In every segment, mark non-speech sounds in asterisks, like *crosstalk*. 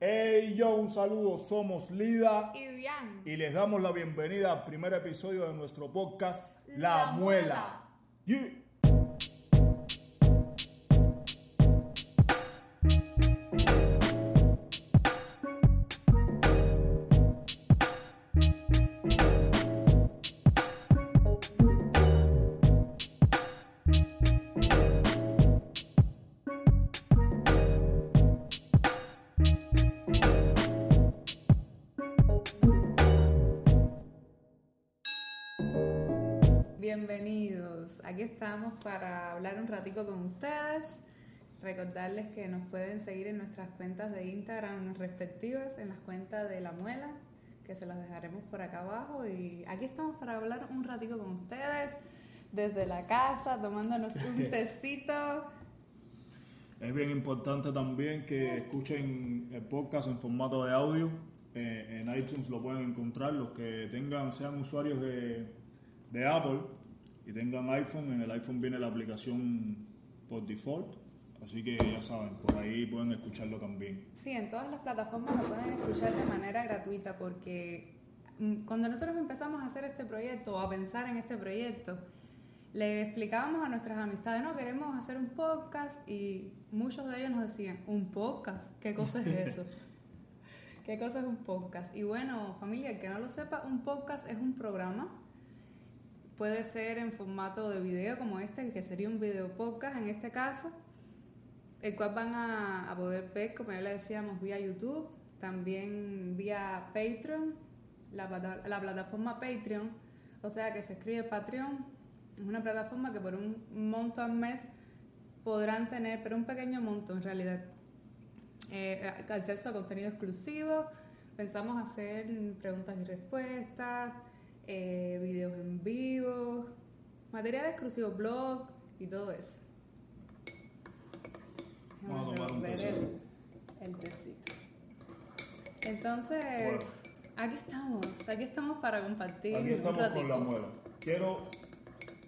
Hey yo, un saludo, somos Lida Y Bian. y les damos la bienvenida al primer episodio de nuestro podcast La, La Muela. Yeah. Estamos para hablar un ratico con ustedes. Recordarles que nos pueden seguir en nuestras cuentas de Instagram respectivas, en las cuentas de La Muela, que se las dejaremos por acá abajo. Y aquí estamos para hablar un ratico con ustedes, desde la casa, tomándonos un *laughs* tecito. Es bien importante también que escuchen el podcast en formato de audio. Eh, en iTunes lo pueden encontrar. Los que tengan, sean usuarios de, de Apple y tengan iPhone, en el iPhone viene la aplicación por default. Así que ya saben, por ahí pueden escucharlo también. Sí, en todas las plataformas lo pueden escuchar de manera gratuita porque mm, cuando nosotros empezamos a hacer este proyecto o a pensar en este proyecto, le explicábamos a nuestras amistades, no, queremos hacer un podcast y muchos de ellos nos decían, ¿un podcast? ¿Qué cosa es eso? *laughs* ¿Qué cosa es un podcast? Y bueno, familia, el que no lo sepa, un podcast es un programa. Puede ser en formato de video como este, que sería un video podcast en este caso, el cual van a, a poder ver, como ya le decíamos, vía YouTube, también vía Patreon, la, plata- la plataforma Patreon, o sea que se escribe Patreon, es una plataforma que por un monto al mes podrán tener, pero un pequeño monto en realidad, eh, acceso a contenido exclusivo, pensamos hacer preguntas y respuestas, eh, videos en vivo, material exclusivo, blog y todo eso. Vamos a tomar un tecito. el, el tecito. Entonces, Bueno. aquí estamos, aquí estamos para compartir Aquí estamos con la muela. Quiero,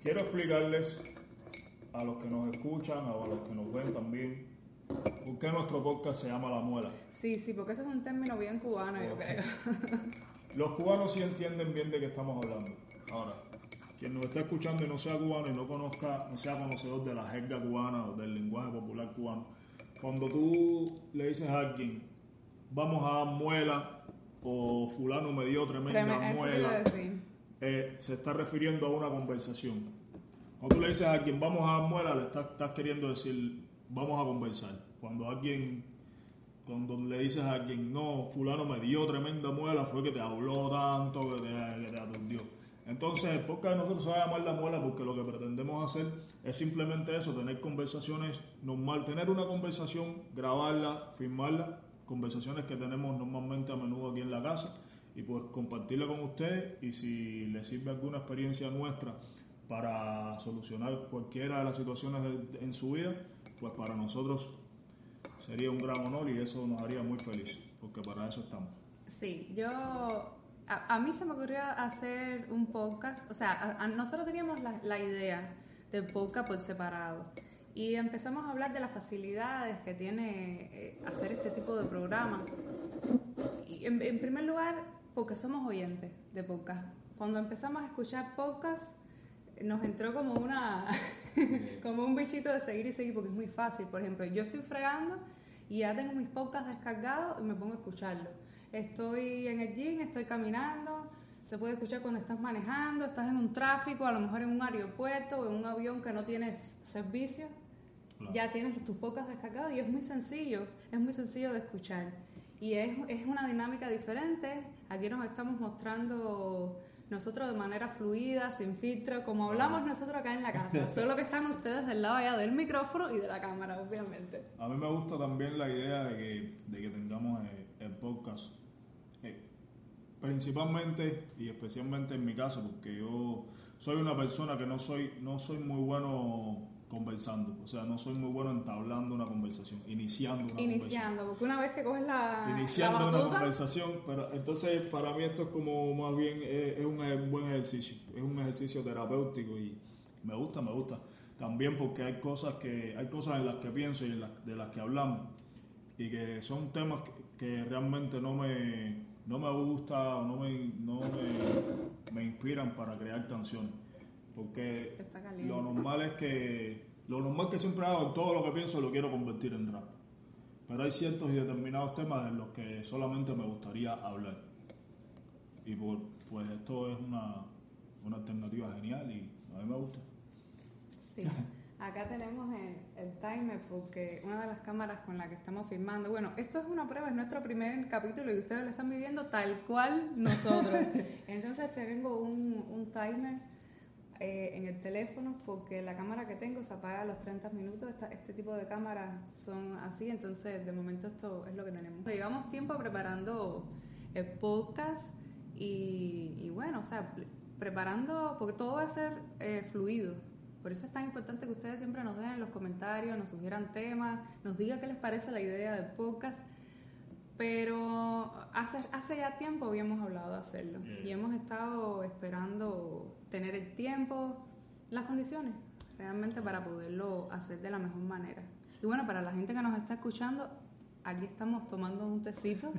quiero explicarles a los que nos escuchan, a los que nos ven también, por qué nuestro podcast se llama La Muela. Sí, sí, porque ese es un término bien cubano, yo creo. *laughs* Los cubanos sí entienden bien de qué estamos hablando. Ahora, quien nos está escuchando y no sea cubano y no conozca, no sea conocedor de la jerga cubana o del lenguaje popular cubano, cuando tú le dices a alguien, vamos a dar muela o fulano me dio tremenda muela, eh, se está refiriendo a una conversación. Cuando tú le dices a alguien, vamos a dar muela, le estás, estás queriendo decir, vamos a conversar. Cuando alguien, cuando le dices a alguien, no, fulano me dio tremenda muela, fue que te habló tanto, que te, que. Entonces, el podcast de nosotros se va a llamar La Muela porque lo que pretendemos hacer es simplemente eso, tener conversaciones normal, tener una conversación, grabarla, filmarla, conversaciones que tenemos normalmente a menudo aquí en la casa y pues compartirla con ustedes y si les sirve alguna experiencia nuestra para solucionar cualquiera de las situaciones en su vida, pues para nosotros sería un gran honor y eso nos haría muy feliz, porque para eso estamos. Sí, yo. A, mí se me ocurrió hacer un podcast. O sea, nosotros teníamos la, idea del podcast por separado. Y empezamos a hablar de las facilidades que tiene eh, hacer este tipo de programa. Y en, en primer lugar, porque somos oyentes de podcast. Cuando empezamos a escuchar podcast, nos entró como una *laughs* como un bichito de seguir y seguir porque es muy fácil. Por ejemplo, yo estoy fregando y ya tengo mis podcasts descargados y me pongo a escucharlo. Estoy en el gym, estoy caminando, se puede escuchar cuando estás manejando, estás en un tráfico, a lo mejor en un aeropuerto o en un avión que no tienes servicio. Claro. Ya tienes tus podcasts descargados y es muy sencillo, es muy sencillo de escuchar. Y es, es una dinámica diferente. Aquí nos estamos mostrando nosotros de manera fluida, sin filtro, como hablamos nosotros acá en la casa. *laughs* Solo que están ustedes del lado allá del micrófono y de la cámara, obviamente. A mí me gusta también la idea de que, de que tengamos eh, el podcast, eh, principalmente y especialmente en mi caso, porque yo soy una persona que no soy, no soy muy bueno conversando, o sea, no soy muy bueno entablando una conversación, iniciando una Iniciando, porque una vez que coges la. Iniciando la una conversación, pero entonces para mí esto es como más bien eh, es un eh, buen ejercicio, es un ejercicio terapéutico y me gusta, me gusta. También porque hay cosas que hay cosas en las que pienso y en las, de las que hablamos y que son temas que, que realmente no me, no me gusta o no, me, no me, me inspiran para crear canciones. Porque Está lo normal es que lo normal que siempre hago todo lo que pienso lo quiero convertir en rap. Pero hay ciertos y determinados temas en los que solamente me gustaría hablar. Y por, pues esto es una, una alternativa genial y a mí me gusta. Sí. Acá tenemos el, el timer porque una de las cámaras con la que estamos filmando, bueno, esto es una prueba, es nuestro primer capítulo y ustedes lo están viviendo tal cual nosotros. *laughs* Entonces tengo un, un timer eh, en el teléfono porque la cámara que tengo se apaga a los 30 minutos. Esta- este tipo de cámaras son así, entonces de momento esto es lo que tenemos. Llevamos tiempo preparando el podcast y, y bueno, o sea, pre- preparando, porque todo va a ser eh, fluido. Por eso es tan importante que ustedes siempre nos dejen en los comentarios, nos sugieran temas, nos digan qué les parece la idea del podcast. Pero hace, hace ya tiempo habíamos hablado de hacerlo Yeah. y hemos estado esperando tener el tiempo, las condiciones realmente para poderlo hacer de la mejor manera. Y bueno, para la gente que nos está escuchando, aquí estamos tomando un tecito.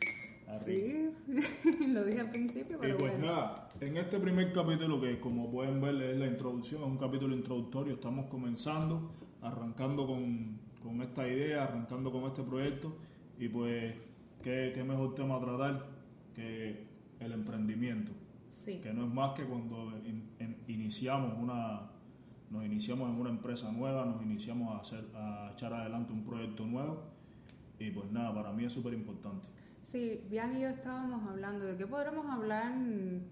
*laughs* sí, *laughs* lo dije al principio, Y pues bueno. nada, en este primer capítulo que como pueden ver es la introducción, es un capítulo introductorio, estamos comenzando, arrancando con, con esta idea, arrancando con este proyecto y pues qué, qué mejor tema tratar que el emprendimiento, Sí. que no es más que cuando in- in- iniciamos una nos iniciamos en una empresa nueva, nos iniciamos a hacer a echar adelante un proyecto nuevo y pues nada, para mí es súper importante. Sí, Bian y yo estábamos hablando de qué podremos hablar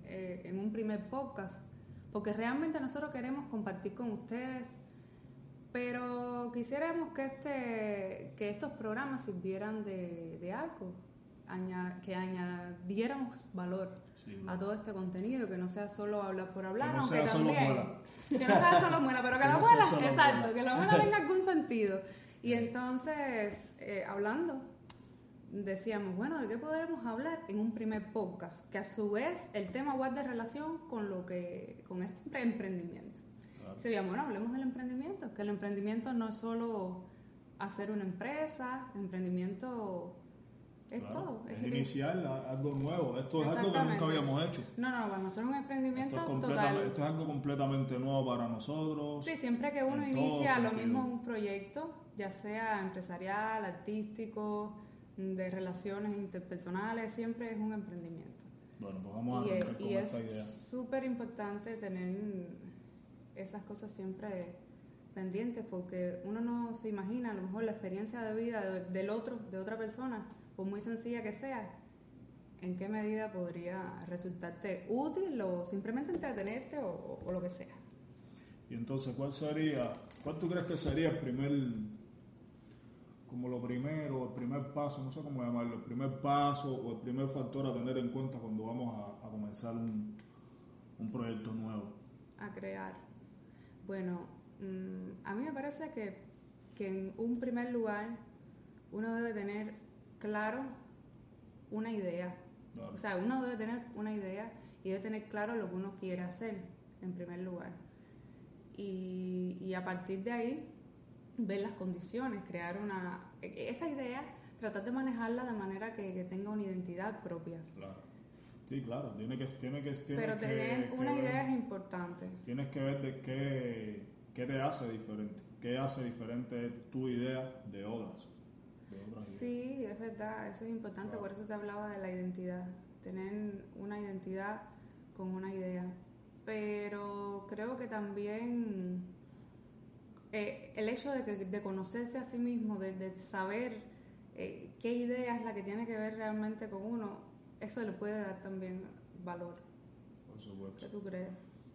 eh, en un primer podcast, porque realmente nosotros queremos compartir con ustedes, pero quisiéramos que, este, que estos programas sirvieran de, de algo, aña- que añadiéramos valor Sí, a todo este contenido, que no sea solo hablar por hablar, Que no aunque sea solo también. muela. Que no sea solo muela, pero *laughs* que, Que la no muela, exacto, muela. que la muela *laughs* tenga algún sentido. Y entonces, eh, hablando, decíamos, bueno, ¿de qué podremos hablar en un primer podcast? Que a su vez el tema guarde relación con lo que, con este *laughs* emprendimiento. Veía, bueno, hablemos del emprendimiento, que el emprendimiento no es solo hacer una empresa, el emprendimiento es Claro, todo. Es es- iniciar algo nuevo. Esto es algo que nunca habíamos hecho. no, no, para nosotros un emprendimiento Esto es, total. esto es algo completamente nuevo para nosotros. Sí, siempre que uno inicia lo sentido. mismo un proyecto, ya sea empresarial, artístico, de relaciones interpersonales, siempre es un emprendimiento. Bueno, pues vamos a y es- con y esta es idea. súper importante tener esas cosas siempre pendientes porque uno no se imagina a lo mejor la experiencia de vida de- del otro, de otra persona, por muy sencilla que sea, en qué medida podría resultarte útil o simplemente entretenerte o- o lo que sea. Y entonces, ¿cuál sería, cuál tú crees que sería el primer, como lo primero, el primer paso, no sé cómo llamarlo, el primer paso o el primer factor a tener en cuenta cuando vamos a, a comenzar un, un proyecto nuevo? a crear. Bueno, mm, a mí me parece que, que en un primer lugar uno debe tener claro una idea. O sea, uno debe tener una idea y debe tener claro lo que uno quiere hacer en primer lugar. Y, y a partir de ahí, ver las condiciones, crear una... e- Esa idea, tratar de manejarla de manera que, que tenga una identidad propia. Claro. Sí, claro, tiene que, tiene que, tiene Pero que- tener que una ver- idea es importante. Tienes que ver de qué, qué te hace diferente, qué hace diferente tu idea de otras. de otras ideas. Sí, es verdad, eso es importante, Claro. por eso te hablaba de la identidad, tener una identidad con una idea. Pero creo que también eh, el hecho de, que- de conocerse a sí mismo, de, de saber eh, qué idea es la que tiene que ver realmente con uno, eso le puede dar también valor. Por supuesto. ¿Qué tú crees?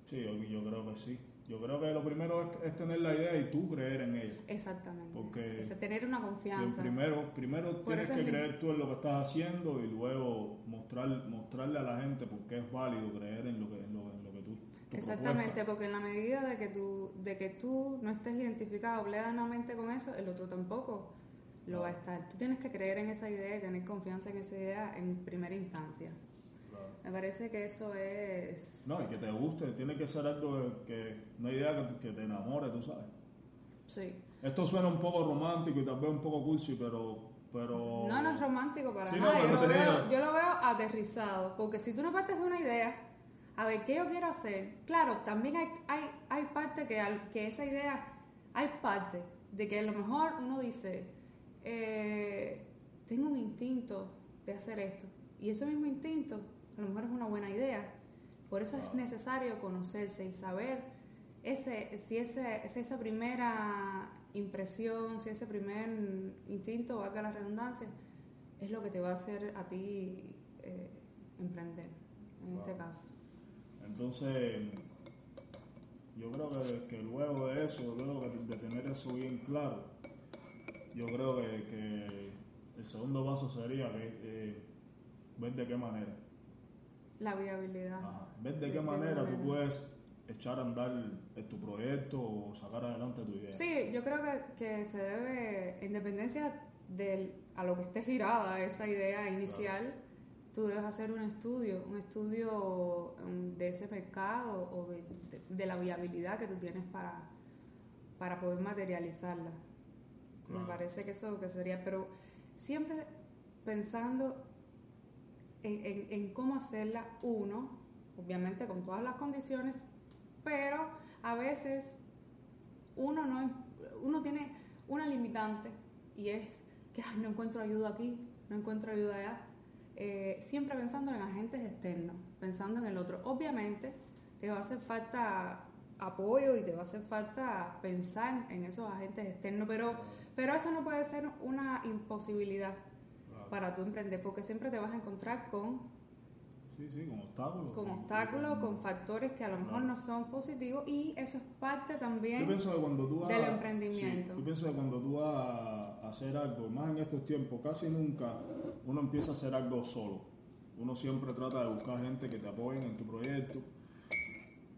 Sí, yo, yo creo que sí. Yo creo que lo primero es, es tener la idea y tú creer en ella. Exactamente. Porque- Ese tener una confianza. primero primero Por tienes que es- creer tú en lo que estás haciendo y luego mostrar, mostrarle a la gente por qué es válido creer en lo que, en lo, en lo que tú... Exactamente, propuesta. porque en la medida de que tú, de que tú no estés identificado plenamente con eso, el otro tampoco lo va a estar. Tú tienes que creer en esa idea y tener confianza en esa idea en primera instancia. Me parece que eso es... No, y que te guste, tiene que ser algo que, una idea que, te- que te enamore, tú sabes. Sí, Esto suena un poco romántico y tal vez un poco cursi, pero pero... No, no es romántico para Sí, no, nada. pero yo, lo veo, yo lo veo aterrizado. Porque si tú no partes de una idea, a ver, ¿qué yo quiero hacer? Claro, también hay, hay, hay parte que, que esa idea, hay parte de que a lo mejor uno dice, eh, tengo un instinto de hacer esto. Y ese mismo instinto, a lo mejor es una buena idea. Por eso es necesario conocerse y saber ese, si, ese, si esa primera impresión, si ese primer instinto, valga la redundancia, es lo que te va a hacer a ti eh, emprender, en este caso. Entonces, yo creo que, que luego de eso, luego de tener eso bien claro, yo creo que, que el segundo paso sería que, eh, ver de qué manera. La viabilidad. Ajá. Ver de De- qué de manera tú manera. puedes echar a andar tu proyecto o sacar adelante tu idea. Sí, yo creo que, que se debe, en dependencia del, a lo que esté girada esa idea inicial, tú debes hacer un estudio, un estudio um, de ese mercado o de, de- de la viabilidad que tú tienes para, para poder materializarla. Me parece que eso que sería, pero siempre pensando en, en- en cómo hacerla uno, obviamente con todas las condiciones, pero a veces uno no uno tiene una limitante y es que "Ay, no encuentro ayuda aquí, no encuentro ayuda allá. Eh, siempre pensando en agentes externos, pensando en el otro. Obviamente te va a hacer falta apoyo y te va a hacer falta pensar en esos agentes externos, pero, pero eso no puede ser una imposibilidad Claro. para tu emprender, porque siempre te vas a encontrar con Sí, sí, con obstáculos. con obstáculos, con factores que a lo mejor no son positivos y eso es parte también Yo pienso que cuando tú vas del a- emprendimiento. sí, yo pienso que cuando tú vas a hacer algo, más en estos tiempos, casi nunca uno empieza a hacer algo solo. Uno siempre trata de buscar gente que te apoyen en tu proyecto.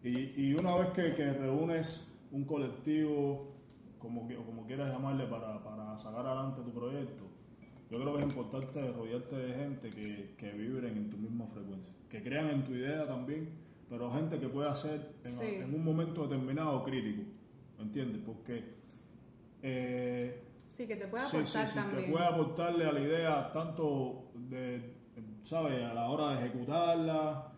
Y, y una vez que, que reúnes un colectivo, como, como quieras llamarle, para, para sacar adelante tu proyecto, yo creo que es importante rodearte de gente que, que vibren en tu misma frecuencia, que crean en tu idea también, pero gente que pueda ser en, Sí. en un momento determinado crítico, ¿entiendes? Porque eh, Sí, que te puede sí, aportar sí, sí, también. que pueda aportarle a la idea tanto de, ¿sabes? A la hora de ejecutarla,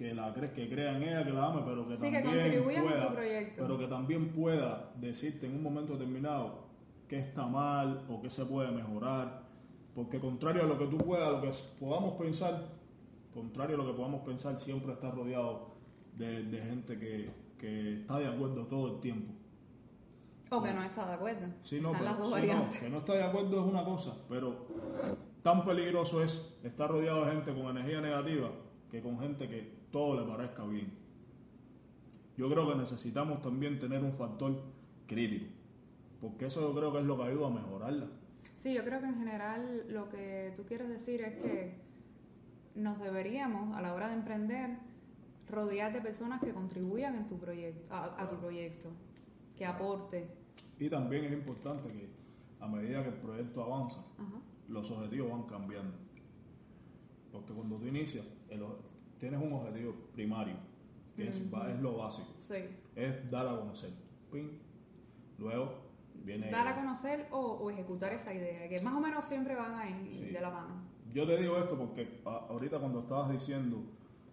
que la cre- que crea en ella, que la ame, pero que Sí, que también en pueda, tu proyecto. pero que también pueda decirte en un momento determinado qué está mal o qué se puede mejorar, porque contrario a lo que tú puedas, lo que podamos pensar, contrario a lo que podamos pensar, siempre está rodeado de, de gente que, que está de acuerdo todo el tiempo. O que no está de acuerdo. Sí, no, pero- las dos sí, no, variantes. que no está de acuerdo es una cosa, pero tan peligroso es estar rodeado de gente con energía negativa que con gente que todo le parezca bien. Yo creo que necesitamos también tener un factor crítico, porque eso yo creo que es lo que ayuda a mejorarla. Sí, yo creo que en general lo que tú quieres decir es que nos deberíamos, a la hora de emprender, rodear de personas que contribuyan en tu proyecto, a, a tu proyecto, que aporte. Y también es importante que a medida que el proyecto avanza, Ajá. los objetivos van cambiando. Porque cuando tú inicias, el tienes un objetivo primario, que es, es lo básico. Sí. es dar a conocer. Pin. Luego viene. Dar a conocer o, o ejecutar esa idea, que más o menos siempre van ahí Sí. de la mano. Yo te digo esto porque ahorita cuando estabas diciendo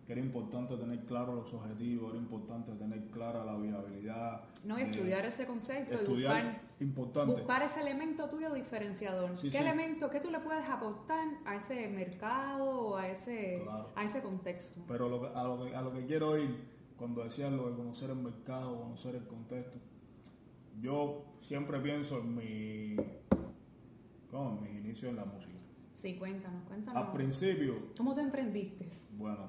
que era importante tener claro los objetivos, era importante tener clara la viabilidad. No, y de- estudiar ese concepto y Eh, estudiar, buscar, importante. buscar ese elemento tuyo diferenciador. Sí, ¿Qué sí. elemento, qué tú le puedes aportar a ese mercado o a ese, Claro. a ese contexto? Pero lo que- a, lo que, a lo que quiero ir, cuando decías lo de conocer el mercado, conocer el contexto, yo siempre pienso en mi. ¿Cómo? En mis inicios en la música. Sí, cuéntanos, cuéntanos. Al principio, ¿Cómo te emprendiste? Bueno.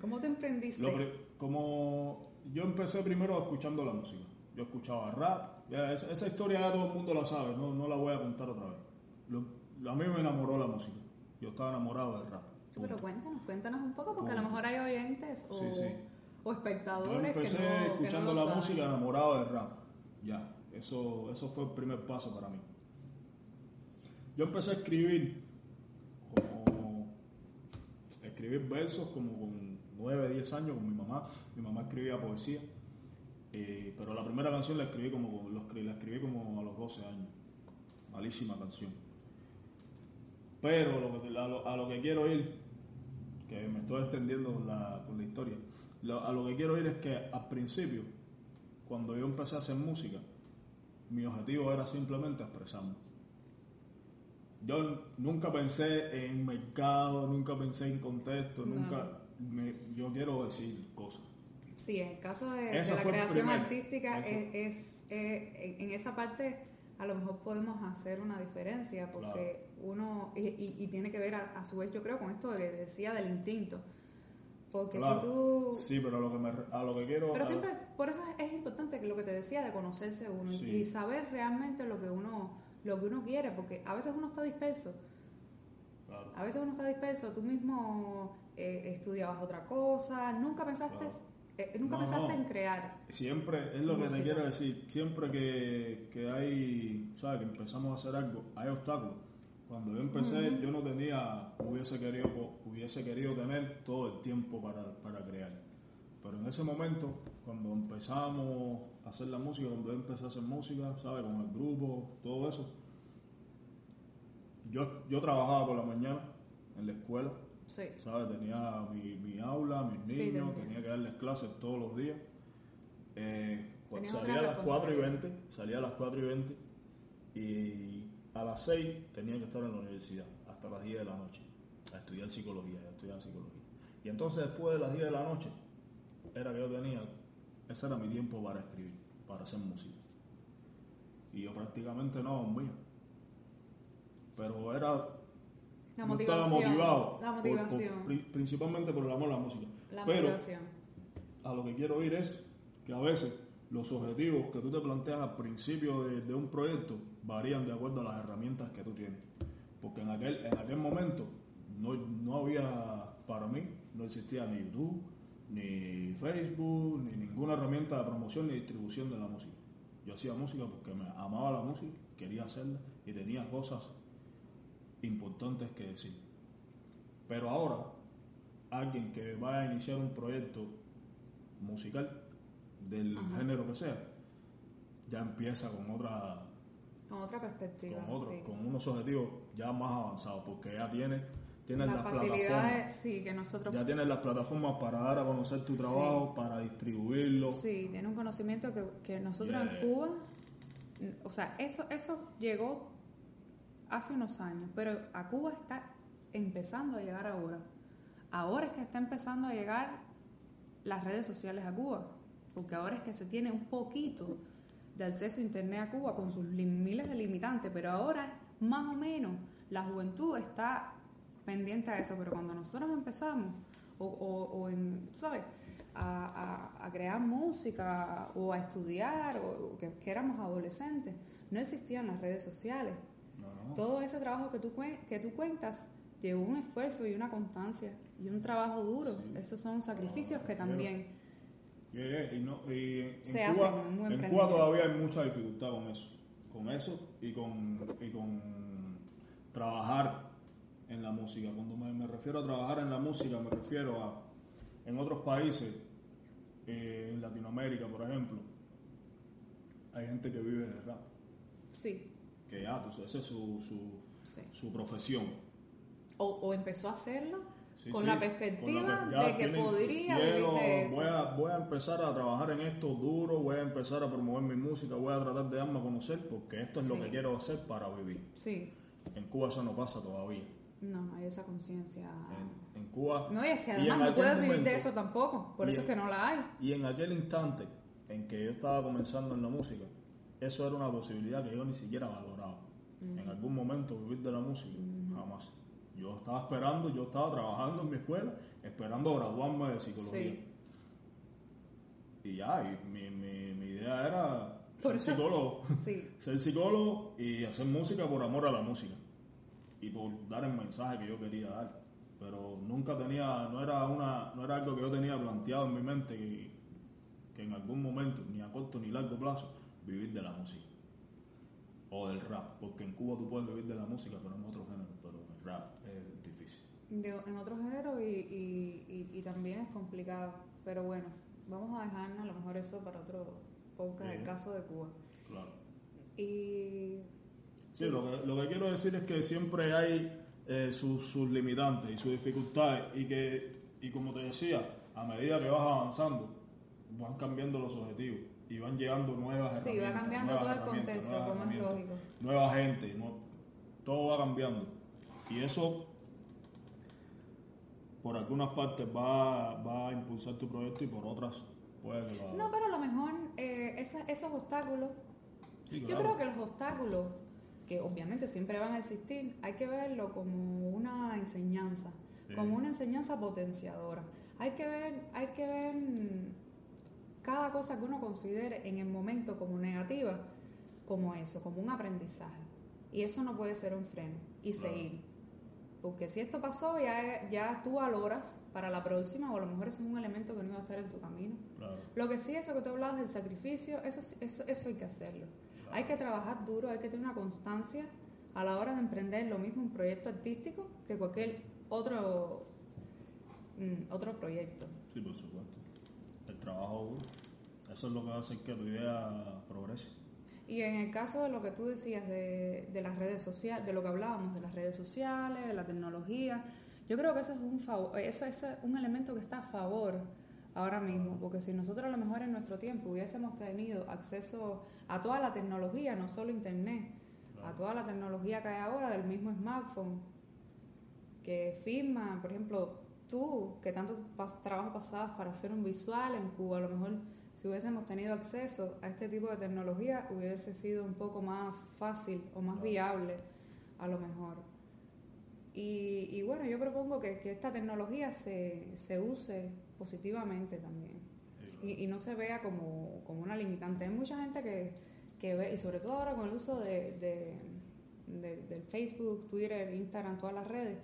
¿Cómo te emprendiste? Lo como yo empecé primero escuchando la música. Yo escuchaba rap. ya esa, esa historia ya todo el mundo la sabe, no, no la voy a contar otra vez. Lo- a mí me enamoró la música. Yo estaba enamorado del rap. Sí, pero cuéntanos, cuéntanos un poco, porque a lo mejor hay oyentes o, Sí, sí. o Yo espectadores empecé que no, que no escuchando la saben. música enamorado del rap. Ya, eso, eso fue el primer paso para mí. Yo empecé a escribir escribir versos como con 9, 10 años con mi mamá. Mi mamá escribía poesía. Eh, pero la primera canción la escribí como la escribí como a los 12 años. Malísima canción. Pero a, lo, a lo que quiero ir, que me estoy extendiendo con la, con la historia, a lo que quiero ir es que al principio, cuando yo empecé a hacer música, mi objetivo era simplemente expresarme. Yo nunca pensé en mercado, nunca pensé en contexto, No. nunca... me- yo quiero decir cosas. Sí, en el caso de, la creación artística, es, es, eh, en esa parte a lo mejor podemos hacer una diferencia porque uno, y, y- y tiene que ver a, a su vez, yo creo, con esto que decía del instinto. Porque Claro. si tú... Sí, pero a lo que, me, a lo que quiero... Pero siempre, por eso es, es importante que lo que te decía de conocerse uno Sí. y saber realmente lo que uno lo que uno quiere, porque a veces uno está disperso, Claro. a veces uno está disperso, tú mismo eh, estudiabas otra cosa, nunca pensaste, Claro. eh, nunca No, pensaste no. en crear. Siempre, es lo que te quiero decir, siempre que, que hay, ¿sabes? Que empezamos a hacer algo, hay obstáculos. Cuando yo empecé, yo no tenía, hubiese querido, hubiese querido tener todo el tiempo para, para crear. Pero en ese momento, cuando empezamos a hacer la música, cuando yo empecé a hacer música, ¿sabes? Con el grupo, todo eso, yo, yo trabajaba por la mañana en la escuela, Sí. ¿sabes? Tenía mi, mi aula, mis niños, tenía que darles clases todos los días. Eh, pues salía a las 4 y responsabilidad. 20, salía a las 4 y 20 y a las 6 tenía que estar en la universidad hasta las 10 de la noche a estudiar psicología, a estudiar psicología. Y entonces después de las 10 de la noche era que yo tenía, ese era mi tiempo para escribir, para hacer música. Y yo prácticamente no dormía. Pero era La yo estaba motivación. motivado. La motivación. por- principalmente por el amor a la música. la Pero motivación. a lo que quiero ir es que a veces los objetivos que tú te planteas al principio de, de un proyecto varían de acuerdo a las herramientas que tú tienes. Porque en aquel, en aquel momento no, no había, para mí, no existía ni YouTube, ni Facebook, ni ninguna herramienta de promoción ni distribución de la música. Yo hacía música porque me amaba la música, quería hacerla y tenía cosas importantes que decir. Pero ahora, alguien que vaya a iniciar un proyecto musical del Ajá. género que sea, ya empieza con otra Con otra perspectiva. con, otro- sí. con unos objetivos ya más avanzados, porque ya tienes, tienes Las las plataformas. facilidades, sí, que nosotros Ya tienes las plataformas para dar a conocer tu trabajo, para distribuirlo. Sí, tiene un conocimiento que, que nosotros Yeah. en Cuba, o sea, eso, eso llegó hace unos años, pero a Cuba está empezando a llegar ahora. Ahora es que está empezando a llegar las redes sociales a Cuba, porque ahora es que se tiene un poquito de acceso a Internet a Cuba con sus miles de limitantes, pero ahora más o menos la juventud está pendiente a eso, pero cuando nosotros empezamos, o, o, o en, ¿sabes? A, a- a crear música o a estudiar, o, o que, que éramos adolescentes, no existían las redes sociales. No, no. Todo ese trabajo que tú, que tú cuentas llevó un esfuerzo y una constancia y un trabajo duro. Sí. Esos son sacrificios No, que también Yeah, yeah, y no- y en, Se en Cuba, un buen en Cuba todavía hay mucha dificultad con eso. Con eso y con, y con trabajar en la música. Cuando me, me refiero a trabajar en la música, me refiero a en otros países, eh, en Latinoamérica, por ejemplo, hay gente que vive de rap. sí, Que ya, pues, esa es su, su, sí. su profesión. O, o empezó a hacerlo Sí, con sí, la perspectiva con la de que tienen- podría quiero- vivir de eso. Voy a, voy a empezar a trabajar en esto duro, voy a empezar a promover mi música, voy a tratar de darme a conocer porque esto es lo que quiero hacer para vivir. Sí, En Cuba eso no pasa todavía. No, no hay esa conciencia. En, en Cuba... No, y es que además no puedes vivir de eso tampoco, por eso en- es que no la hay. Y en aquel instante en que yo estaba comenzando en la música, eso era una posibilidad que yo ni siquiera valoraba. En algún momento vivir de la música, jamás. Yo estaba esperando, yo estaba trabajando en mi escuela, esperando graduarme de psicología. Sí. Y ya, y mi, mi, mi idea era Por ser eso- psicólogo. Sí, *laughs* ser psicólogo y hacer música por amor a la música. Y por dar el mensaje que yo quería dar. Pero nunca tenía, no era una, no era algo que yo tenía planteado en mi mente que, que en algún momento, ni a corto ni largo plazo, vivir de la música. O del rap, porque en Cuba tú puedes vivir de la música, pero en otros géneros, pero el rap es difícil. de- en otros géneros y, y, y, y también es complicado. Pero bueno, vamos a dejarnos a lo mejor eso para otro podcast, el Sí. caso de Cuba. Claro. Y Sí, Lo, que, lo que quiero decir es que siempre hay eh, sus, sus limitantes y sus dificultades y que, y como te decía, a medida que vas avanzando, van cambiando los objetivos y van llegando nuevas Sí, herramientas. va cambiando todo el contexto, como es lógico. Nueva gente, no- todo va cambiando. Y eso, por algunas partes, va, va a impulsar tu proyecto y por otras puede que lo No, pero a lo mejor eh, esa- esos obstáculos, Sí, yo creo que los obstáculos, que obviamente siempre van a existir, hay que verlo como una enseñanza, Sí. como una enseñanza potenciadora. Hay que ver, hay que ver cada cosa que uno considere en el momento como negativa, como eso, como un aprendizaje. Y eso no puede ser un freno y seguir. Porque si esto pasó, ya, ya tú valoras para la próxima, o a lo mejor es un elemento que no iba a estar en tu camino. Lo que sí, eso que tú hablabas del sacrificio, eso, eso, eso hay que hacerlo. Hay que trabajar duro, hay que tener una constancia a la hora de emprender lo mismo un proyecto artístico que cualquier otro, mm, otro proyecto. Sí, por supuesto. El trabajo duro. Eso es lo que va a hacer que tu idea progrese. Y en el caso de lo que tú decías de, de las redes sociales, de lo que hablábamos de las redes sociales, de la tecnología, yo creo que eso es un eso, eso es un elemento que está a favor ahora mismo, porque si nosotros a lo mejor en nuestro tiempo hubiésemos tenido acceso a toda la tecnología, no solo internet, a toda la tecnología que hay ahora del mismo smartphone, que firma, por ejemplo, tú, que tanto trabajo pasabas para hacer un visual en Cuba, a lo mejor si hubiésemos tenido acceso a este tipo de tecnología hubiese sido un poco más fácil o más viable, a lo mejor. Y, y bueno, yo propongo que, que esta tecnología se, se use positivamente también y, y no se vea como, como una limitante. Hay mucha gente que, que ve, y sobre todo ahora con el uso de, de- de- del Facebook, Twitter, Instagram, todas las redes,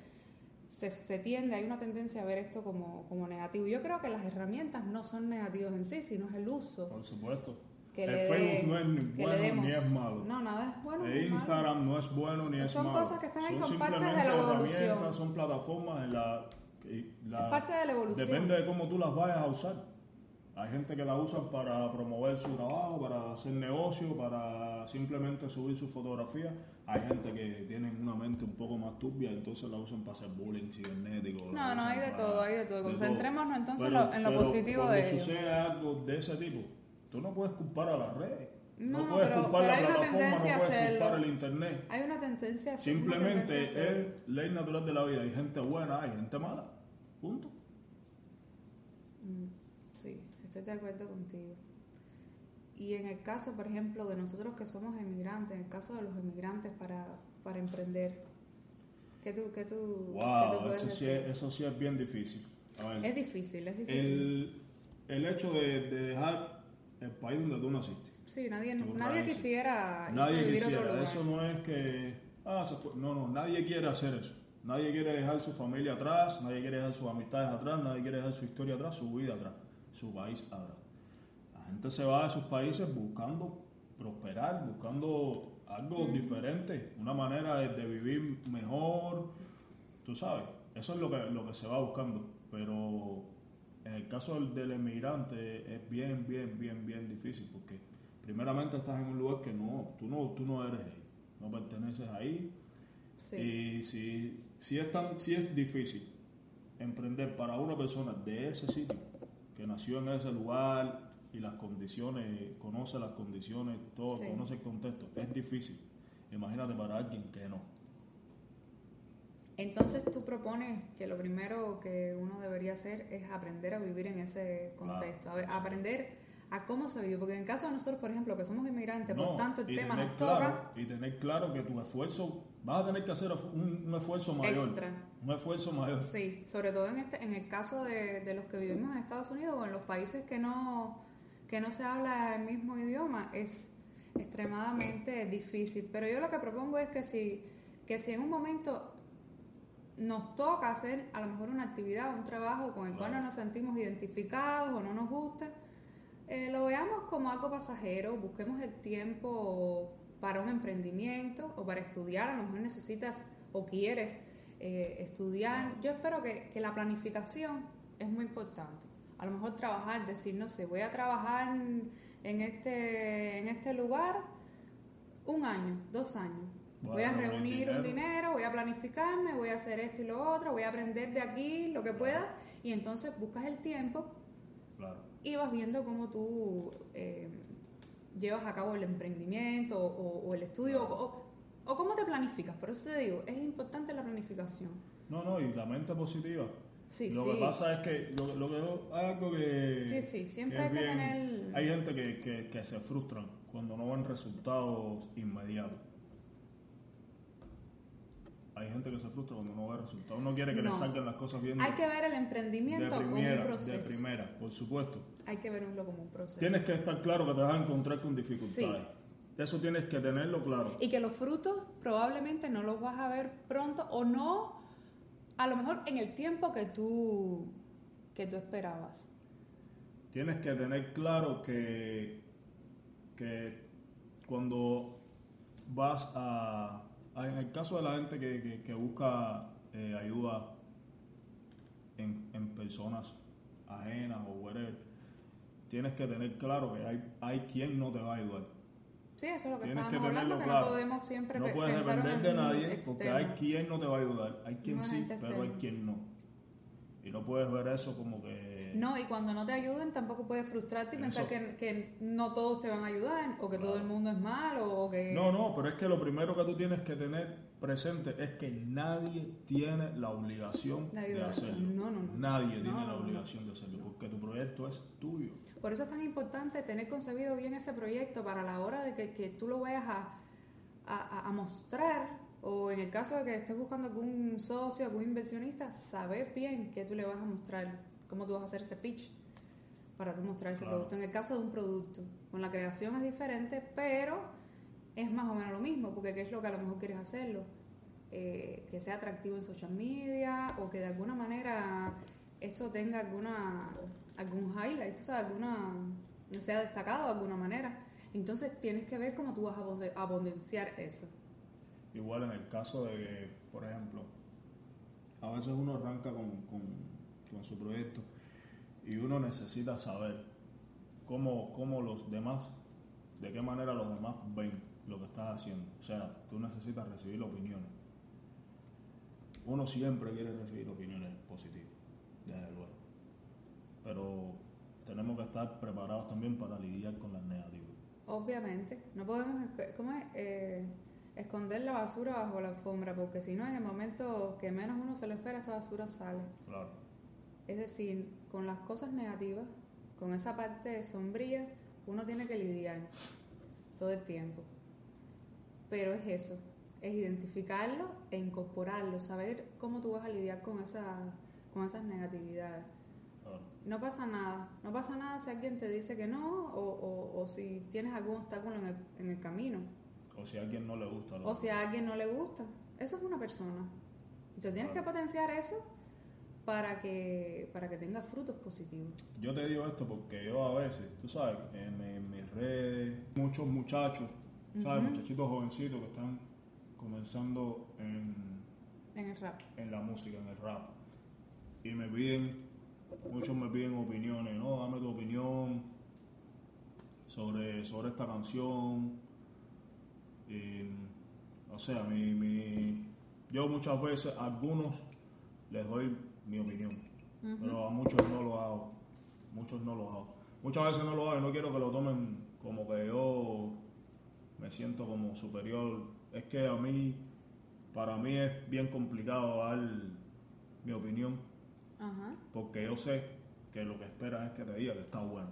se, se tiende, hay una tendencia a ver esto como, como negativo. Yo creo que las herramientas no son negativas en sí, sino es el uso Por supuesto. Que el le Facebook no es bueno demos. ni es malo. No, nada es bueno. malo. Instagram no es bueno ni Son- es son malo. cosas que están ahí, son partes de la evolución. son plataformas en la, que la- Es parte de la evolución. Depende de cómo tú las vayas a usar. Hay gente que la usa para promover su trabajo, para hacer negocio, para simplemente subir su fotografía. Hay gente que tiene una mente un poco más turbia, entonces la usan para hacer bullying cibernético. No, no, usan hay de todo, hay de todo. Concentrémonos entonces Pero- lo- en lo pero positivo cuando de ello. sucede algo de ese tipo, tú no puedes culpar a las redes. No, puedes pero- culpar pero la plataforma, no a puedes hacerlo. culpar el internet. Hay una tendencia a una Simplemente a es ley natural de la vida. Hay gente buena, hay gente mala. Punto. Mm, Sí, estoy de acuerdo contigo. Y en el caso, por ejemplo, de nosotros que somos emigrantes, en el caso de los emigrantes para, para emprender, ¿qué tú, qué tú, qué tú Wow, eso sí, es, eso sí es bien difícil. A ver, Es difícil, es difícil. el, el hecho de, de dejar el país donde tú naciste. sí, nadie, nadie quisiera Nadie vivir a otro quisiera. lugar. Eso no es que. Ah, se fue. No, no, nadie quiere hacer eso. Nadie quiere dejar su familia atrás, nadie quiere dejar sus amistades atrás, nadie quiere dejar su historia atrás, su vida atrás, su país atrás. La gente se va de sus países buscando prosperar, buscando algo diferente, una manera de, de vivir mejor, tú sabes, eso es lo que, lo que se va buscando, pero en el caso del, del emigrante es bien, bien, bien, bien difícil, porque primeramente estás en un lugar que no, tú no, tú no eres ahí, no perteneces ahí, Sí. y si, si, es tan, si es difícil emprender para una persona de ese sitio, que nació en ese lugar y las condiciones, conoce las condiciones, todo, Sí. conoce el contexto, es difícil. Imagínate para alguien que no. Entonces tú propones que lo primero que uno debería hacer es aprender a vivir en ese contexto, a aprender a cómo se vive, porque en caso de nosotros, por ejemplo, que somos inmigrantes, por tanto el tema nos claro, toca Y tener claro que tu esfuerzo, vas a tener que hacer un, un esfuerzo mayor. extra. Un esfuerzo mayor. Sí, sobre todo en este, en el caso de, de los que vivimos en Estados Unidos o en los países que no, que no se habla el mismo idioma, es extremadamente difícil. Pero yo lo que propongo es que si, que si en un momento nos toca hacer a lo mejor una actividad, un trabajo con el cual no nos sentimos identificados o no nos gusta, eh, lo veamos como algo pasajero, busquemos el tiempo para un emprendimiento o para estudiar, a lo mejor necesitas o quieres eh, estudiar. Yo espero que, que la planificación es muy importante. A lo mejor trabajar, decir, no sé, voy a trabajar en este, en este lugar un año, dos años. Voy a reunir un dinero, voy a planificarme, voy a hacer esto y lo otro, voy a aprender de aquí lo que pueda. Y entonces buscas el tiempo y vas viendo cómo tú eh, llevas a cabo el emprendimiento o, el estudio o, o, cómo te planificas. Por eso te digo, es importante la planificación. No, no, y la mente positiva. Sí, lo que pasa es que lo, lo que algo que sí sí siempre hay que tener hay gente que, que, que se frustran cuando no ven resultados inmediatos hay gente que se frustra cuando no ve resultados. Uno quiere que le salgan las cosas bien. Hay que ver el emprendimiento como un proceso. De primera, por supuesto. Hay que verlo como un proceso. Tienes que estar claro que te vas a encontrar con dificultades. Eso tienes que tenerlo claro. Y que los frutos probablemente no los vas a ver pronto o no, a lo mejor en el tiempo que tú, que tú esperabas. Tienes que tener claro que, que cuando vas a en el caso de la gente que, busca eh, ayuda en, personas ajenas o whatever, tienes que tener claro que hay, hay quien no te va a ayudar. Sí, eso es lo que Tienes que hablando, que no podemos siempre No puedes depender de nadie porque hay quien no te va a ayudar. Hay quien sí, pero hay quien no. Y no puedes ver eso como que... No, y cuando no te ayuden tampoco puedes frustrarte y pensar que, que, no todos te van a ayudar o que todo el mundo es malo o que... No, no, pero es que lo primero que tú tienes que tener presente es que nadie tiene la obligación de hacerlo. No, no, no. Nadie tiene la obligación de hacerlo porque tu proyecto es tuyo. Por eso es tan importante tener concebido bien ese proyecto para la hora de que, que tú lo vayas a, a, a mostrar o en el caso de que estés buscando algún socio, algún inversionista, sabes bien que tú le vas a mostrar, cómo tú vas a hacer ese pitch para tú mostrar ese producto. En el caso de un producto, con la creación es diferente, pero es más o menos lo mismo, porque ¿qué es lo que a lo mejor quieres hacerlo? Eh, que sea atractivo en social media o que de alguna manera eso tenga alguna algún highlight, o sea, alguna, sea destacado de alguna manera. Entonces tienes que ver cómo tú vas a potenciar eso. Igual en el caso de que, por ejemplo, a veces uno arranca con, con, su proyecto y uno necesita saber cómo, cómo los demás, de qué manera los demás ven lo que estás haciendo. O sea, tú necesitas recibir opiniones. Uno siempre quiere recibir opiniones positivas, desde luego. Pero tenemos que estar preparados también para lidiar con las negativas. Obviamente, no podemos, ¿cómo es? Eh, esconder la basura bajo la alfombra, porque si no, en el momento que menos uno se lo espera, esa basura sale. Claro. Es decir, con las cosas negativas, con esa parte sombría, uno tiene que lidiar todo el tiempo. Pero es eso, es identificarlo e incorporarlo, saber cómo tú vas a lidiar con, esa, con esas negatividades. No pasa nada, no pasa nada si alguien te dice que no o, o, si tienes algún obstáculo en el, en el camino o si a alguien no le gusta. O si a alguien no le gusta. Eso es una persona. Entonces tienes que potenciar eso para que, para que tenga frutos positivos. Yo te digo esto porque yo a veces, tú sabes, en, mis redes, muchos muchachos, ¿sabes? Muchachitos jovencitos que están comenzando en, en el rap. En la música, en el rap. Y me piden, muchos me piden opiniones, ¿no? Dame tu opinión sobre, sobre esta canción o sea, mi, mi, yo muchas veces a algunos les doy mi opinión, pero a muchos no lo hago. Muchos no lo hago. Muchas veces no lo hago y no quiero que lo tomen como que yo me siento como superior. Es que a mí, para mí es bien complicado dar mi opinión, porque yo sé que lo que esperas es que te diga que está bueno.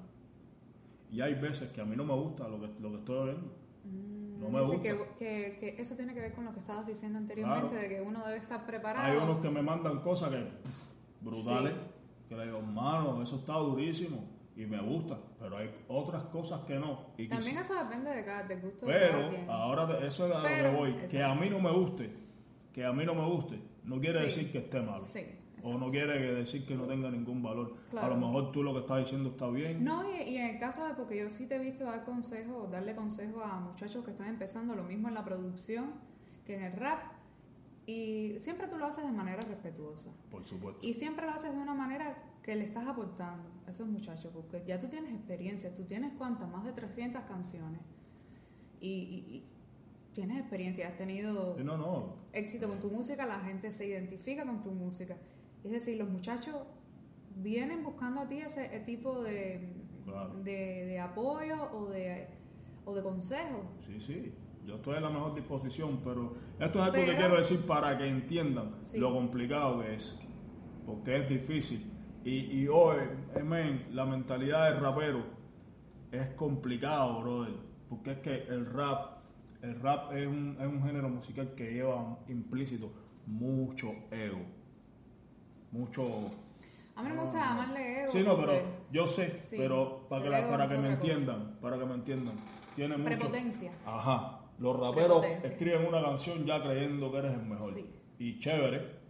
Y hay veces que a mí no me gusta lo que, lo que estoy oyendo. Mm. No me gusta. Que, que, eso tiene que ver con lo que estabas diciendo anteriormente, de que uno debe estar preparado. Hay unos que me mandan cosas que brutales, que le digo, mano, eso está durísimo y me gusta, pero hay otras cosas que no. Y También eso depende de cada de gusto Pero de ahora eso es a lo que voy, que a mí no me guste, que a mí no me guste, no quiere decir que esté malo. Sí. O no quiere decir que no tenga ningún valor. A lo mejor tú lo que estás diciendo está bien. No, y, en el caso de, porque yo sí te he visto dar consejos, darle consejos a muchachos que están empezando lo mismo en la producción que en el rap. Y siempre tú lo haces de manera respetuosa. Por supuesto. Y siempre lo haces de una manera que le estás aportando a esos muchachos, porque ya tú tienes experiencia, tú tienes cuántas, más de 300 canciones. Y, tienes experiencia, has tenido no, no. éxito con tu música, la gente se identifica con tu música. Es decir, los muchachos vienen buscando a ti ese tipo de, Claro. de, de apoyo o de, o de consejo. Sí, sí. Yo estoy en la mejor disposición, pero esto es algo que quiero decir para que entiendan Sí. lo complicado que es. Porque es difícil. Y, y hoy, men, la mentalidad del rapero es complicado, brother. Porque es que el rap, el rap es un, es un género musical que lleva implícito mucho ego. Mucho A mí no me gusta llamarle ego. Sí, no, pero yo sé, Sí, pero para que, la- para que me cosa. entiendan, para que me entiendan, tiene mucho... Prepotencia. Ajá, los raperos escriben una canción ya creyendo que eres el mejor. Sí. Y chévere,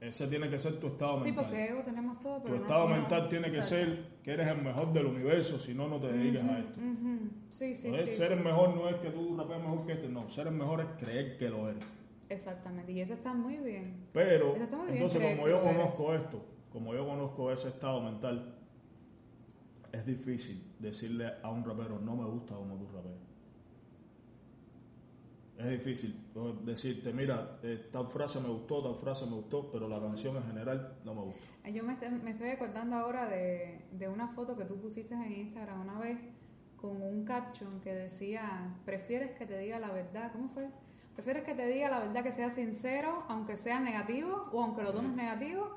ese tiene que ser tu estado Sí, mental. porque ego tenemos todo, tu pero no- estado no- mental tiene que Exacto. ser que eres el mejor del universo, si no, no te dediques a esto. Sí, sí, Entonces, sí. ser el mejor no es que tú rapees mejor que este, no, ser el mejor es creer que lo eres. Exactamente, y eso está muy bien. Pero, Eso está muy bien entonces como yo eres. conozco esto, como yo conozco ese estado mental, es difícil decirle a un rapero, no me gusta como tú rapeas. Es difícil decirte, mira, eh, tal frase me gustó, tal frase me gustó, pero la canción en general no me gusta. Yo me, estoy- me estoy acordando ahora de, de una foto que tú pusiste en Instagram una vez con un caption que decía, prefieres que te diga la verdad, ¿cómo fue? ¿Prefieres que te diga la verdad que sea sincero, aunque sea negativo o aunque lo tomes negativo?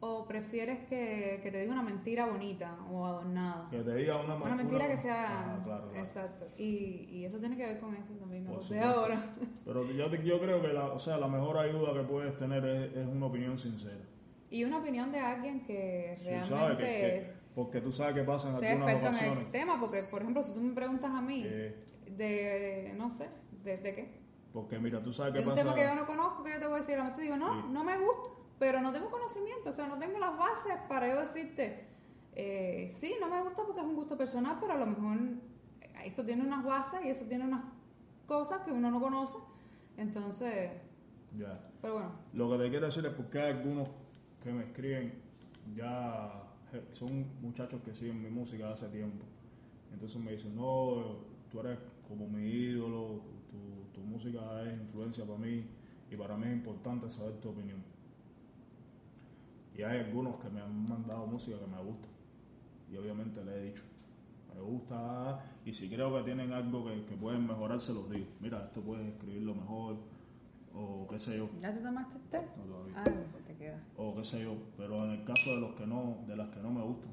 ¿O prefieres que, que te diga una mentira bonita o adornada? Que te diga una Una mentira una- que sea... Ajá, claro, claro. Exacto. Y, y eso tiene que ver con eso también, me supuesto. ahora. Pero yo, te- yo creo que la, o sea, la mejor ayuda que puedes tener es, es una opinión sincera. Y una opinión de alguien que Sí, realmente... ¿sabes? Que- que- porque tú sabes que pasa en algunas experto en ocasiones. el tema, porque por ejemplo, si tú me preguntas a mí eh, de, no sé, de, de qué, porque mira, tú sabes qué un pasa. tema que yo no conozco, que yo te voy a decir, a mejor te digo, no, Sí. no me gusta, pero no tengo conocimiento, o sea, no tengo las bases para yo decirte, eh, sí, no me gusta porque es un gusto personal, pero a lo mejor eso tiene unas bases y eso tiene unas cosas que uno no conoce, entonces, Ya. pero bueno, Lo que te quiero decir es porque hay algunos que me escriben ya son muchachos que siguen mi música hace tiempo. Entonces me dicen, no, tú eres como mi ídolo, tu, tu música es influencia para mí y para mí es importante saber tu opinión. Y hay algunos que me han mandado música que me gusta. Y obviamente le he dicho, me gusta. Y si creo que tienen algo que, que pueden mejorar, se los digo. Mira, esto puedes escribirlo mejor. O qué sé yo. ¿ya te tomaste el té? No, todavía. Ah, pues te queda. O qué sé yo. Pero en el caso de los que no, de las que no me gustan,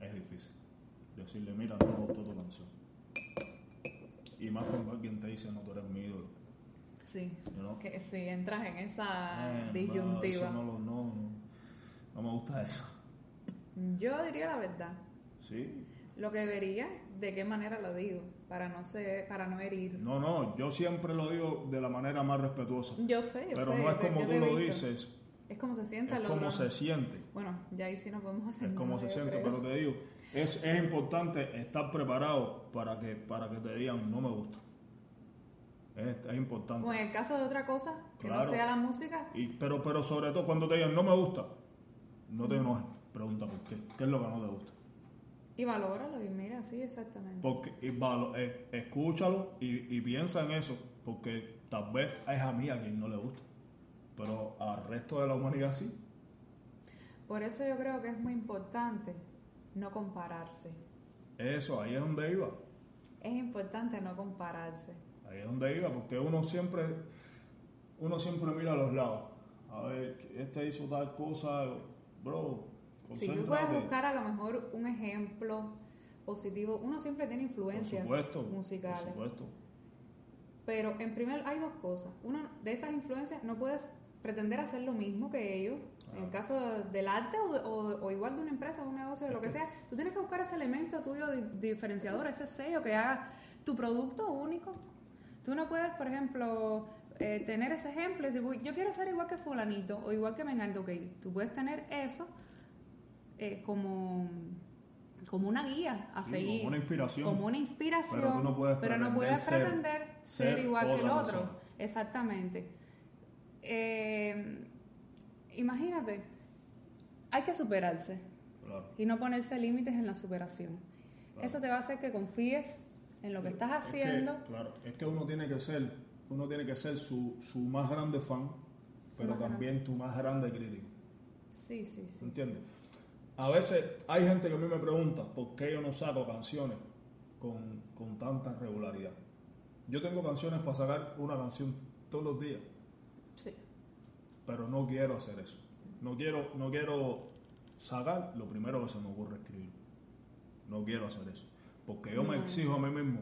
es difícil. Decirle, mira, no me gustó tu canción. Y más cuando alguien te dice, no, tú eres mi ídolo. Sí, que sí, entras en esa Eh, no, disyuntiva. eso no, lo- no, no, no me gusta eso. Yo diría la verdad. ¿Sí? Lo que vería, de qué manera lo digo, para no ser, para no herir. No, no, yo siempre lo digo de la manera más respetuosa. Yo sé, yo Pero sé. no es como tú lo dices, Es como se sienta es como se siente. Bueno, ya ahí sí no podemos hacer Es como se siente, pero te digo, es, es importante estar preparado para que, para que te digan no me gusta. Es, es importante. O en el caso de otra cosa, que no sea la música, Y, pero, pero sobre todo cuando te digan no me gusta, no te enojes, pregunta por qué. ¿Qué es lo que no te gusta? y valóralo y mira, sí, exactamente. Porque y valo- eh, escúchalo y, y piensa en eso, porque tal vez es a mí a quien no le gusta, pero al resto de la humanidad sí. Por eso yo creo que es muy importante no compararse. Eso, ahí es donde iba. Es importante no compararse. Ahí es donde iba, porque uno siempre, uno siempre mira a los lados. A ver, este hizo tal cosa, bro, Si tú puedes buscar a lo mejor un ejemplo positivo, uno siempre tiene Por influencias supuesto, musicales. por supuesto. Pero en primer hay dos cosas. Una de esas influencias no puedes pretender hacer lo mismo que ellos. En el caso del arte o, de- o- o igual de una empresa, un negocio, de lo que que- sea, tú tienes que buscar ese elemento tuyo di- diferenciador, ese sello que haga tu producto único. Tú no puedes, por ejemplo, eh, tener ese ejemplo y decir, "Uy, yo quiero ser igual que fulanito o igual que Mengaldo. Ok, tú puedes tener eso eh, como, como una guía a Sí, seguir. como una inspiración. Como una inspiración. Pero no puedes pero no pretender puedes ser- pretender ser, ser igual que el otro. Exactamente. Eh, imagínate, hay que superarse Claro. y no ponerse límites en la superación. Claro. Eso te va a hacer que confíes en lo que estás Es que, haciendo. claro, es que uno tiene que ser, uno tiene que ser su, su más grande fan, pero también tu más grande crítico. Sí, sí, sí. ¿Entiendes? A veces hay gente que a mí me pregunta por qué yo no saco canciones con, con tanta regularidad. Yo tengo canciones para sacar una canción todos los días, Sí. pero no quiero hacer eso. No quiero, no quiero sacar lo primero que se me ocurre escribir. No quiero hacer eso. Porque yo me No. exijo a mí mismo,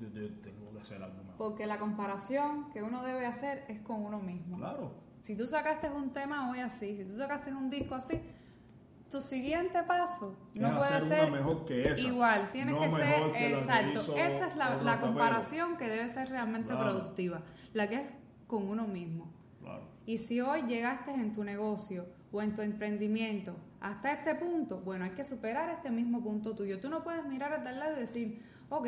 yo, yo tengo que hacer algo mejor. Porque la comparación que uno debe hacer es con uno mismo. Claro, Si tú sacaste un tema hoy así, si tú sacaste un disco así, tu siguiente paso no es puede ser una mejor que esa. igual, tienes no que ser que exacto. Esa es la, comparación que debe ser realmente Claro. productiva, la que es con uno mismo. Claro. Y si hoy llegaste en tu negocio o en tu emprendimiento hasta este punto, bueno, hay que superar este mismo punto tuyo. Tú no puedes mirar a tal lado y decir, ok,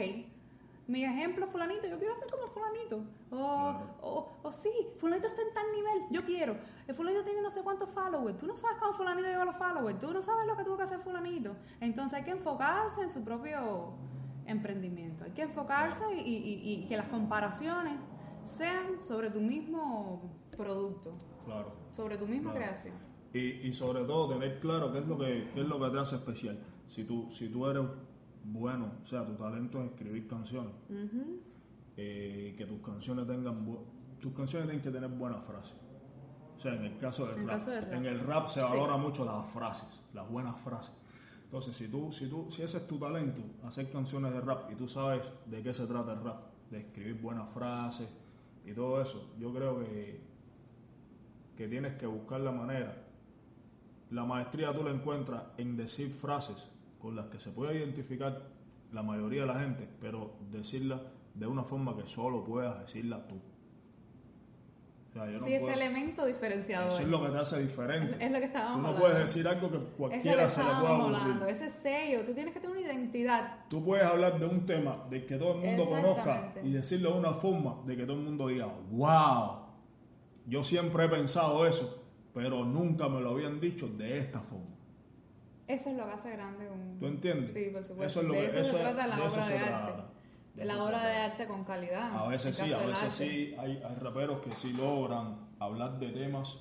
mi ejemplo fulanito, yo quiero ser como fulanito. O, Claro. o, o sí, fulanito está en tal nivel, yo quiero. El fulanito tiene no sé cuántos followers. Tú no sabes cómo fulanito llegó a los followers. Tú no sabes lo que tuvo que hacer fulanito. Entonces hay que enfocarse en su propio emprendimiento. Hay que enfocarse y, y- y- y que las comparaciones sean sobre tu mismo producto, Claro. sobre tu misma Claro. creación. Y, y sobre todo tener claro qué es lo que qué es lo que te hace especial. Si tú si tú eres bueno, o sea, tu talento es escribir canciones, eh, que tus canciones tengan tus canciones tienen que tener buenas frases. O sea, en el caso del En rap, caso del rap. en el rap se Sí. valora mucho las frases, las buenas frases. Entonces, si tú si tú si ese es tu talento, hacer canciones de rap y tú sabes de qué se trata el rap, de escribir buenas frases y todo eso, yo creo que que tienes que buscar la manera la maestría tú la encuentras en decir frases con las que se puede identificar la mayoría de la gente, pero decirlas de una forma que solo puedas decirla tú. O sea, yo no sí, ese puedo- elemento diferenciador. eso es lo que te hace diferente. Es- es lo que estábamos Tú no hablando. puedes decir algo que Es cualquiera que se le pueda hablando, ese sello. Tú tienes que tener una identidad. Tú puedes hablar de un tema del que todo el mundo conozca y decirlo de una forma de que todo el mundo diga, wow, yo siempre he pensado eso, pero nunca me lo habían dicho de esta forma. Eso es lo que hace grande un... ¿Tú entiendes? Sí, por supuesto. Eso es lo de que- eso, eso se trata la de obra de trata. arte. De De la obra de trata. arte con calidad. A veces sí, a veces sí, hay, hay raperos que sí logran hablar de temas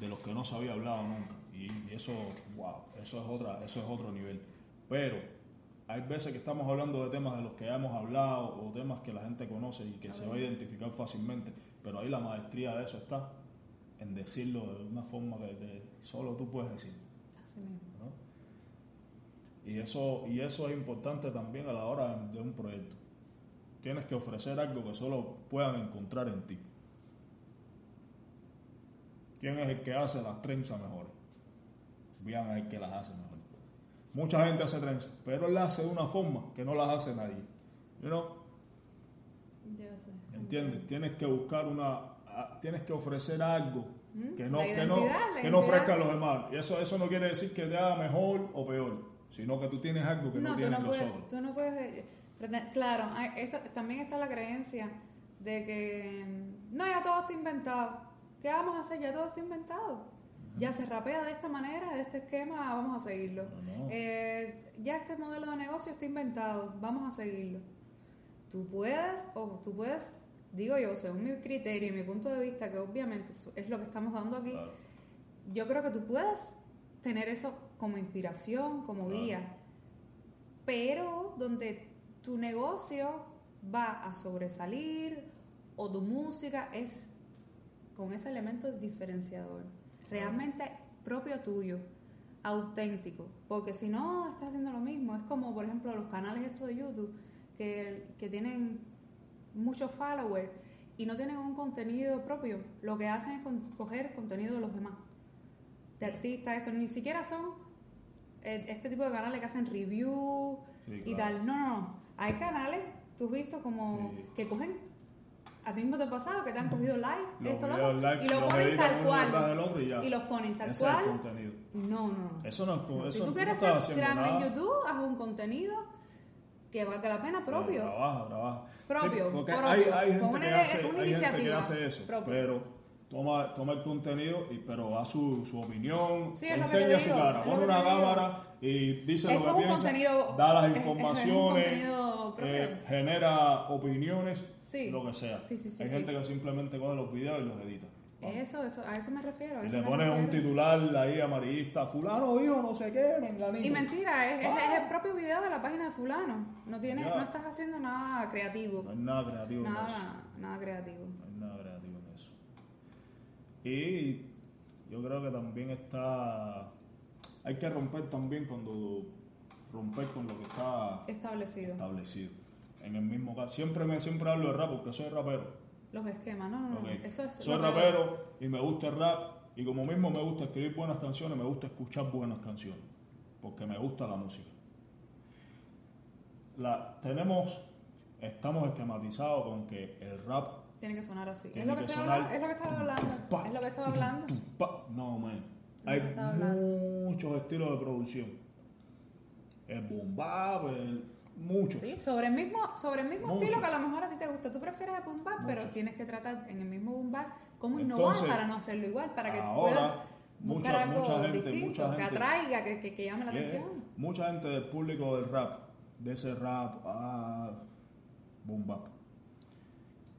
de los que no se había hablado nunca. Y, y eso, wow, eso es, otra, eso es otro nivel. Pero hay veces que estamos hablando de temas de los que ya hemos hablado o temas que la gente conoce y que se va a identificar fácilmente. Pero ahí la maestría de eso está en decirlo de una forma que que solo tú puedes decir. Así mismo. ¿no? Y eso, y eso es importante también a la hora de, un proyecto. Tienes que ofrecer algo que solo puedan encontrar en ti. ¿Quién es el que hace las trenzas mejores? Bien es el que las hace mejor. Mucha gente hace trenzas, pero él las hace de una forma que no las hace nadie. You know? Yo sé. ¿Entiendes? Tienes que buscar una, a- tienes que ofrecer algo Mm, que no, que no, que no ofrezcan los demás. Y eso, eso no quiere decir que te haga mejor o peor, sino que tú tienes algo que no, tienen no, los puedes, otros. tú no puedes... eh, Claro, eso, también está la creencia de que mm, no, ya todo está inventado. ¿Qué vamos a hacer? Ya todo está inventado. Ya se rapea de esta manera, de este esquema, vamos a seguirlo. No. Eh, ya este modelo de negocio está inventado, vamos a seguirlo. Tú puedes, o tú puedes, digo yo, según mi criterio y mi punto de vista, que obviamente es- lo que estamos dando aquí, Claro. yo creo que tú puedes tener eso como inspiración, como Claro. guía, pero donde tu negocio va a sobresalir o tu música es con ese elemento diferenciador, realmente propio tuyo, auténtico, porque si no estás haciendo lo mismo, es como por ejemplo los canales estos de YouTube que, que tienen muchos followers y no tienen un contenido propio, lo que hacen es con- coger contenido de los demás, de artistas, esto ni siquiera son eh, este tipo de canales que hacen review Sí, y claro. tal, no, no, no, hay canales, tú has visto como Sí. que cogen a ti mismo te ha pasado que te han cogido live, Los esto, lo live y lo ponen tal cual y ya. y los ponen tal Ese es el cual. contenido. No, no, no. Eso no es como. Si tú no quieres ser grande en. YouTube, haz un contenido que valga la pena propio. Trabaja, trabaja. Propio, Sí, porque propio. hay, hay gente, una que hace, una hay gente que hace eso, pero toma, toma el contenido, y, pero da su, su opinión, Sí, enseña su cara, pone una cámara y dice Esto lo es que un piensa, contenido- da las es- es informaciones, eh, genera opiniones, Sí. lo que sea. Sí, sí, sí, Hay gente que simplemente coge los videos y los edita. Eso, eso, a eso me refiero. a Y eso le pones un titular ahí amarillista, fulano dijo no sé qué, menganito. Y mentira, es, es- Ah. es el propio video de la página de fulano. No tienes, no estás haciendo nada creativo. No hay nada creativo en eso. Nada, nada creativo. No hay nada creativo en eso. Y yo creo que también está... Hay que romper también cuando... Romper con lo que está Establecido. establecido. En el mismo caso. Siempre, me, siempre hablo de rap porque soy rapero. Los esquemas, no, no, no. Eso es Soy que- rapero y me gusta el rap. Y como mismo me gusta escribir buenas canciones, me gusta escuchar buenas canciones. Porque me gusta la música. La, tenemos, estamos esquematizados con que el rap Tiene que sonar así. Es lo que, que sonar-. Es lo que estaba hablando. Pa. Es lo que estaba hablando. Pa- No, man. Hay muchos estilos de producción. El boom bap, el- muchos. Sí, sobre el mismo, sobre el mismo Mucho. estilo que a lo mejor a ti te gusta. Tú prefieres el boom bap, pero tienes que tratar en el mismo boom bap cómo innovar Entonces, para no hacerlo igual, para que puedas buscar mucha- algo mucha gente- distinto, mucha que gente- atraiga, que, que, que llame la atención. Mucha gente del público del rap, de ese rap, ah, boom bap,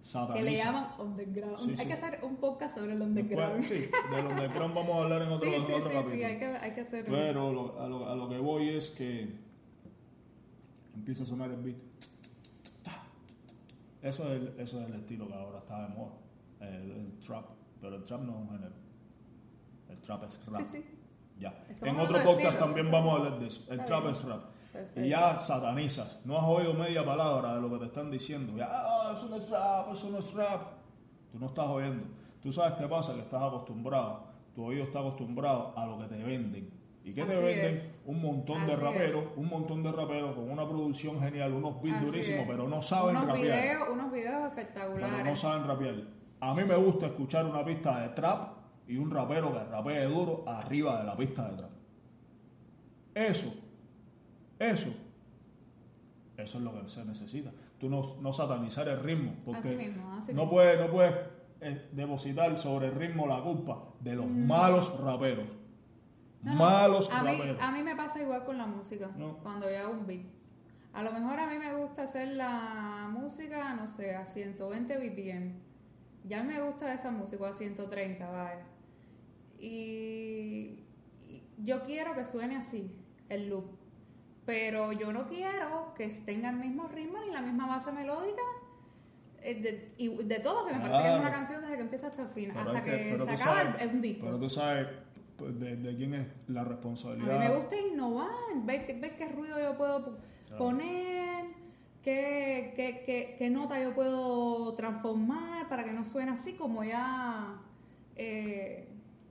sataniza. Que le llaman underground. Sí, hay sí. que hacer un podcast sobre el Después, underground. sí, del underground vamos a hablar en *laughs* otro, Sí, en sí, otro sí, capítulo. sí, hay que, hay que hacer. Pero lo- a, lo, a lo que voy es que empieza a sonar el beat. Eso es el, eso es el estilo que ahora está de moda, el, el trap. Pero el trap no es un género. El trap es rap. Sí, sí. Ya. Estamos En otro podcast estilo, también vamos a hablar de eso. El Está trap bien. es rap. Perfecto. Y ya satanizas. No has oído media palabra de lo que te están diciendo. Ya, ah, eso no es rap, eso no es rap. Tú no estás oyendo. Tú sabes qué pasa, que estás acostumbrado. Tu oído está acostumbrado a lo que te venden. ¿Y qué te Así venden? es. Un montón de raperos, es. un montón de raperos con una producción genial, unos beats durísimos, pero no saben unos rapear. videos, unos videos espectaculares. Pero no saben rapear. A mí me gusta escuchar una pista de trap y un rapero que rapee duro arriba de la pista de trap. Eso, eso, eso es lo que se necesita. Tú no, no satanizar el ritmo, porque Así mismo, así no puedes, no puedes eh, depositar sobre el ritmo la culpa de los malos raperos. No, no, malos a mí, a mí me pasa igual con la música, No. cuando yo hago un beat. A lo mejor a mí me gusta hacer la música, no sé, a 120 BPM. Ya me gusta esa música a 130, vaya. Y, yo quiero que suene así, el loop. Pero yo no quiero que tenga el mismo ritmo ni la misma base melódica. eh, De, y de todo, que me parece que es una canción desde que empieza hasta el final, hasta que, que- se acaba sabes- el- un disco. Pero tú sabes de, de quién es la A responsabilidad. mí me gusta innovar, ver, ver qué ruido yo puedo Claro. poner, qué, qué, qué- qué nota yo puedo transformar para que no suene así como ya, eh,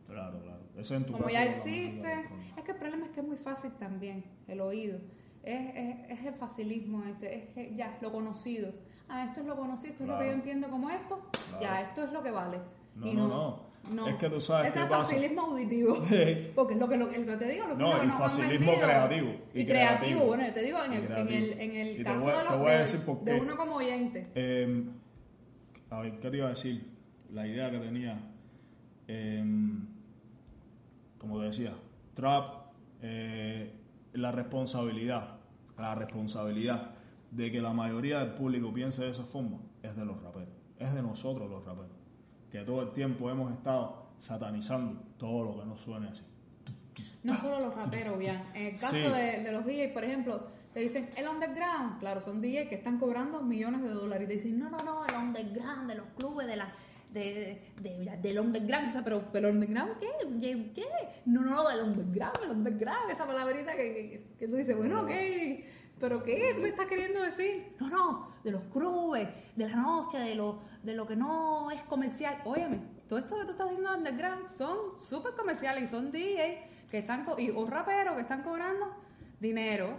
Claro, claro. Eso en tu como caso ya existe. Es que el problema es que es muy fácil también, el oído. Es, es, es el facilismo, este, es que ya, lo conocido. Ah, esto es lo conocido, esto es lo que Claro. yo entiendo como esto, Claro. ya, esto es lo que vale. No, Y no, no. no. Es que tú sabes Ese facilismo auditivo. *laughs* Porque es lo que, lo, el que te digo, lo que No, lo que han facilismo creativo, Y, y creativo. creativo. bueno, yo te digo, en el, en el, en el caso voy- de, los, de, decir por de uno como oyente. Eh, a ver, ¿qué te iba a decir? La idea que tenía. eh, como te decía, trap, eh, la responsabilidad, la responsabilidad de que la mayoría del público piense de esa forma es de los raperos, es de nosotros los raperos, que todo el tiempo hemos estado satanizando todo lo que no suene así. No solo los raperos, bien. En el caso Sí. de, de los DJs, por ejemplo, te dicen el underground. Claro, son DJs que están cobrando millones de dólares. Y te dicen, no, no, no, el underground de los clubes, de la. De, de- de- del underground, o sea, pero, pero underground, ¿qué? ¿qué? No, no, del underground, el underground, esa palabrita que, que, que tú dices, bueno, ¿qué? ¿Pero qué? ¿Tú me estás queriendo decir? No, no, de los clubes, de la noche, de lo, de lo que no es comercial. Óyeme, todo esto que tú estás diciendo de underground son súper comerciales y son DJs que están, co- y, o raperos que están cobrando dinero.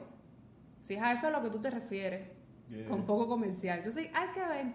Si es a eso a lo que tú te refieres, Yeah. con poco comercial. Entonces hay que ver,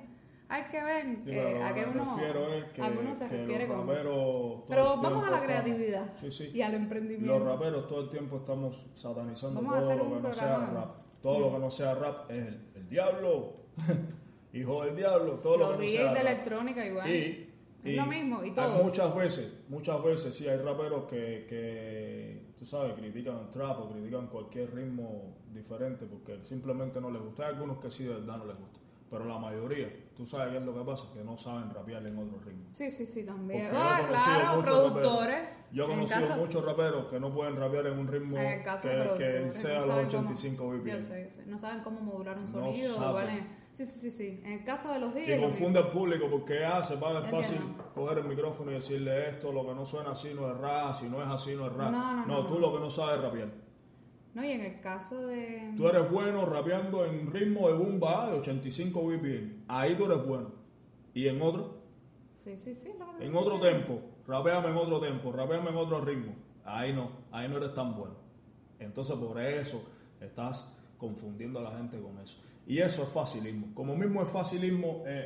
hay que ver Sí, eh, a qué uno, es que, a uno se que refiere los con raperos Pero vamos a la creatividad Sí, sí. y al emprendimiento. Los raperos todo el tiempo estamos satanizando Vamos a todo hacer lo un que no sea rap. Todo lo que no sea rap es el, el diablo, *laughs* hijo del diablo, todo lo que no sea de rap. electrónica igual. Y, Es lo mismo y todo. muchas veces, muchas veces sí hay raperos que, que, tú sabes, critican trap o critican cualquier ritmo diferente porque simplemente no les gusta. Hay algunos que sí de verdad no les gusta. Pero la mayoría, tú sabes qué es lo que pasa, que no saben rapear en otro ritmo. Sí, sí, sí, también. Ah, claro, productores. raperos. Yo he conocido caso- muchos raperos que no pueden rapear en un ritmo En que, sea no los saben 85 cómo- BPM. Yo sé, yo sé. No saben cómo modular un sonido. saben. igual en- sí, sí, sí, sí. En el caso de los Y DJs. lo confunde al público porque ah, se va Es fácil coger el micrófono y decirle esto, lo que no suena así no es rap, si no es así no es rap. No, no, no, tú no. lo que no sabes es rapear. No, y en el caso de. Tú eres bueno rapeando en ritmo de boom bap de 85 BPM. Ahí tú eres bueno. Y en otro, Sí, sí, sí. en otro tempo, rapeame en otro tempo, rapeame en otro ritmo. Ahí no, ahí no eres tan bueno. Entonces por eso estás confundiendo a la gente con eso. Y eso es facilismo. Como mismo es facilismo en,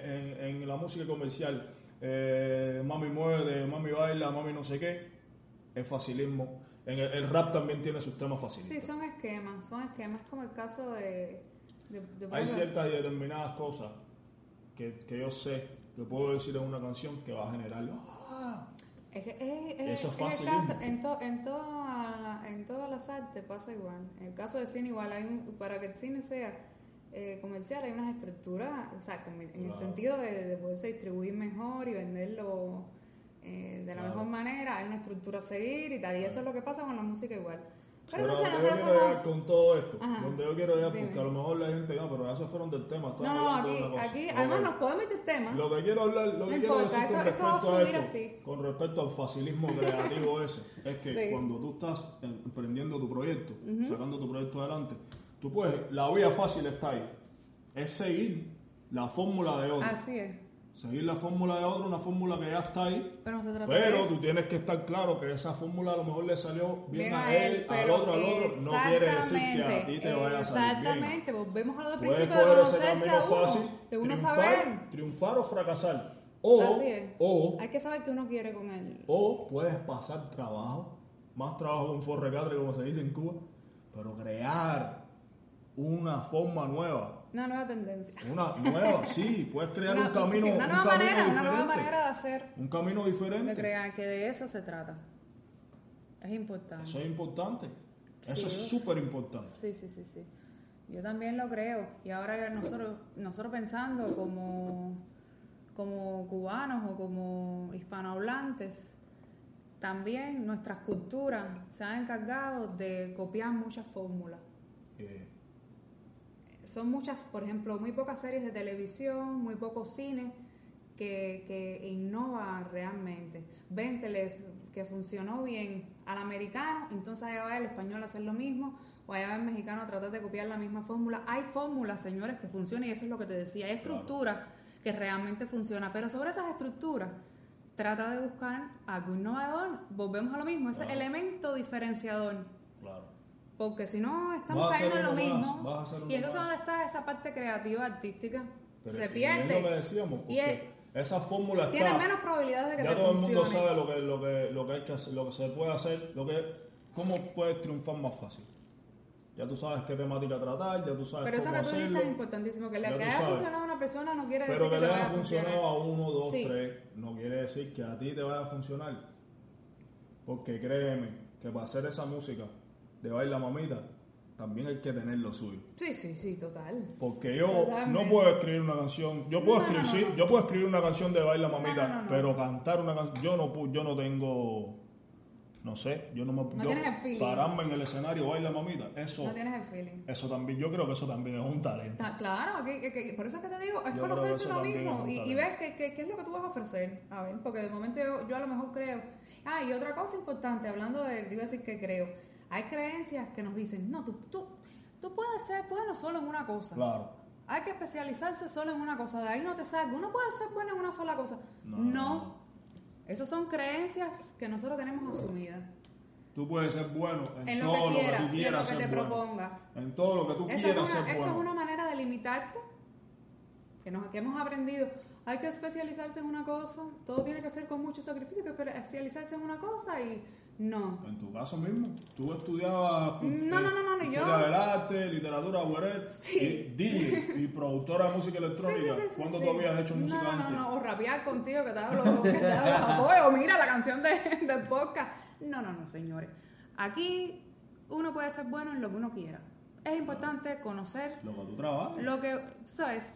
en- en la música comercial, eh, mami mueve, mami baila, mami no sé qué, es facilismo. En el, el rap también tiene sus temas facilistas. Sí, son esquemas. Son esquemas como el caso de. de, de- Hay ciertas y determinadas cosas que, que yo sé que puedo decir en una canción que va a generar. "Ah". Es es, es- Eso es caso- en, to- en, toda la- en todas las artes pasa igual. En el caso del cine igual, hay un- para que el cine sea eh, comercial hay unas estructuras, o sea, en en el Claro. sentido de, de poderse distribuir mejor y venderlo eh, de la Claro. mejor manera, hay una estructura a seguir y tal, y eso es lo que pasa con la música igual. Pero, Pero yo nosotros quiero como- llegar con todo esto, Ajá. donde yo quiero llegar, porque a lo mejor la gente, no, pero ya se fueron del tema. No, no, aquí, una cosa". aquí además nos podemos meter temas. Lo que quiero hablar, lo No que quiero importa, decir con esto- a respecto a esto, así. con respecto al facilismo creativo *laughs* ese, es que Sí. cuando tú estás emprendiendo tu proyecto, sacando tu proyecto adelante, tú puedes, la vía fácil está ahí, es seguir la fórmula de otro. Así es. Seguir la fórmula de otro, una fórmula que ya está ahí, Pero no se trata de pero eso. tú tienes que estar claro que esa fórmula a lo mejor le salió bien, Bien a él, al otro, al otro. No quiere decir que a ti te vaya a salir bien. Exactamente, volvemos a lo del principio de coger ese conocerse camino a uno, fácil, de uno triunfar, saber. triunfar o fracasar. O, Así es. o, Hay que saber qué uno quiere con él. o puedes pasar trabajo, más trabajo un forrecatre, como se dice en Cuba, pero crear una forma nueva. Una nueva tendencia. Una nueva, sí, puedes crear Una, un camino, sí, una un nueva camino manera, una nueva manera de hacer. Un camino De diferente. crear, que de eso se trata. Es importante. Eso es importante. Eso es súper importante. Sí, sí, sí, sí. Yo también lo creo. Y ahora nosotros, nosotros pensando como, como cubanos o como hispanohablantes, también nuestras culturas se han encargado de copiar muchas fórmulas. Eh, Son muchas, por ejemplo, muy pocas series de televisión, muy pocos cine que, que innova realmente. Ven que, le, que funcionó bien al americano, entonces allá va el español a hacer lo mismo, o allá va el mexicano a tratar de copiar la misma fórmula. Hay fórmulas, señores, que funcionan y eso es lo que te decía. Hay Claro. estructuras que realmente funcionan, pero sobre esas estructuras trata de buscar algo innovador. Volvemos a lo mismo, ese elemento diferenciador. Porque si no, estamos cayendo en lo más, mismo. y entonces. ¿dónde está esa parte creativa, artística? Pero se y Es lo que pierde. decíamos, Y es- esa fórmula está. Tiene menos probabilidades de que ya te todo el mundo sabe lo que, lo que, lo que hay que hacer, lo que se puede hacer, lo que, cómo puedes triunfar más fácil. Ya tú sabes qué temática tratar, ya tú sabes Pero eso cómo que tú dijiste hacerlo. es importantísimo. Que, le, Ya que haya funcionado a una persona no quiere Pero decir que que, le haya funcionado a uno, dos, Sí. tres, no quiere decir que a ti te vaya a funcionar. Porque créeme que para hacer esa música de baila mamita, también hay que tener lo suyo. Sí, sí, sí, total. Porque yo Totalmente. no puedo escribir una canción, yo puedo No, escribir, no, sí, yo puedo escribir una canción de baila mamita, pero cantar una canción, yo no pu- yo no tengo, no sé, yo no me No yo tienes el feeling. pararme en el escenario baila mamita, eso, No tienes el feeling. eso también, yo creo que eso también es un talento. Ta- Claro, que, que- que- por eso es que te digo, es Yo conocerse que uno mismo y, y ver qué, qué- qué es lo que tú vas a ofrecer. A ver, porque de momento yo, yo a lo mejor creo. Ah, y otra cosa importante, hablando de, iba a decir que creo, hay creencias que nos dicen, no, tú, tú, tú puedes ser bueno solo en una cosa. Claro. Hay que especializarse solo en una cosa, de ahí no te salga. Uno puede ser bueno en una sola cosa. No, No. Esas son creencias que nosotros tenemos asumidas. Tú puedes ser bueno en, En lo todo que quieras lo que tú y en lo quieras que te bueno. propongas. En todo lo que tú Esa es, quieras una, ser esa bueno. es una manera de limitarte que, nos, que hemos aprendido. Hay que especializarse en una cosa, todo tiene que ser con mucho sacrificio, hay que especializarse en una cosa y No. En tu caso mismo, tú estudiabas No, no, no, no, no, yo- del arte, literatura, whatever, Sí. y DJ y productora de música electrónica. sí, sí, sí, ¿Cuándo tú habías hecho música no, antes? No, no, o rapear contigo que te hablo, que te hablo o mira la canción de, del podcast. No, no, no, señores. Aquí uno puede ser bueno en lo que uno quiera. Es importante conocer Lo que tú trabajas. lo que, ¿sabes?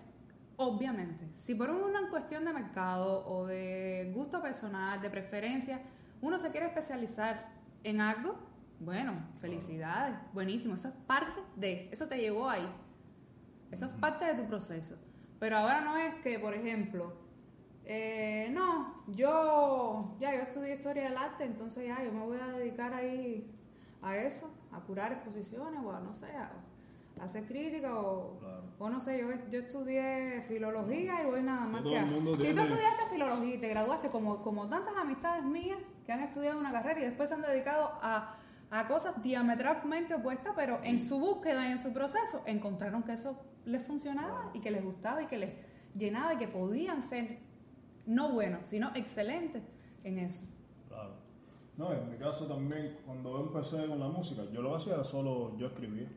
Obviamente, si por una cuestión de mercado o de gusto personal, de preferencia, uno se quiere especializar en algo, bueno, felicidades, buenísimo, eso es parte de, eso te llevó ahí, eso es parte de tu proceso. Pero ahora no es que, por ejemplo, eh, no, yo ya yo estudié historia del arte, entonces ya yo me voy a dedicar ahí a eso, a curar exposiciones o a no sé, a, a hacer crítica o, Claro. o no sé, yo, yo estudié filología y voy nada más que a... Si tú estudiaste filología y te graduaste como, como tantas amistades mías que han estudiado una carrera y después se han dedicado a, a cosas diametralmente opuestas, pero en su búsqueda y en su proceso encontraron que eso les funcionaba y que les gustaba y que les llenaba y que podían ser no buenos, sino excelentes en eso. Claro. No, en mi caso también, cuando empecé con la música, yo lo que hacía era solo, yo escribía,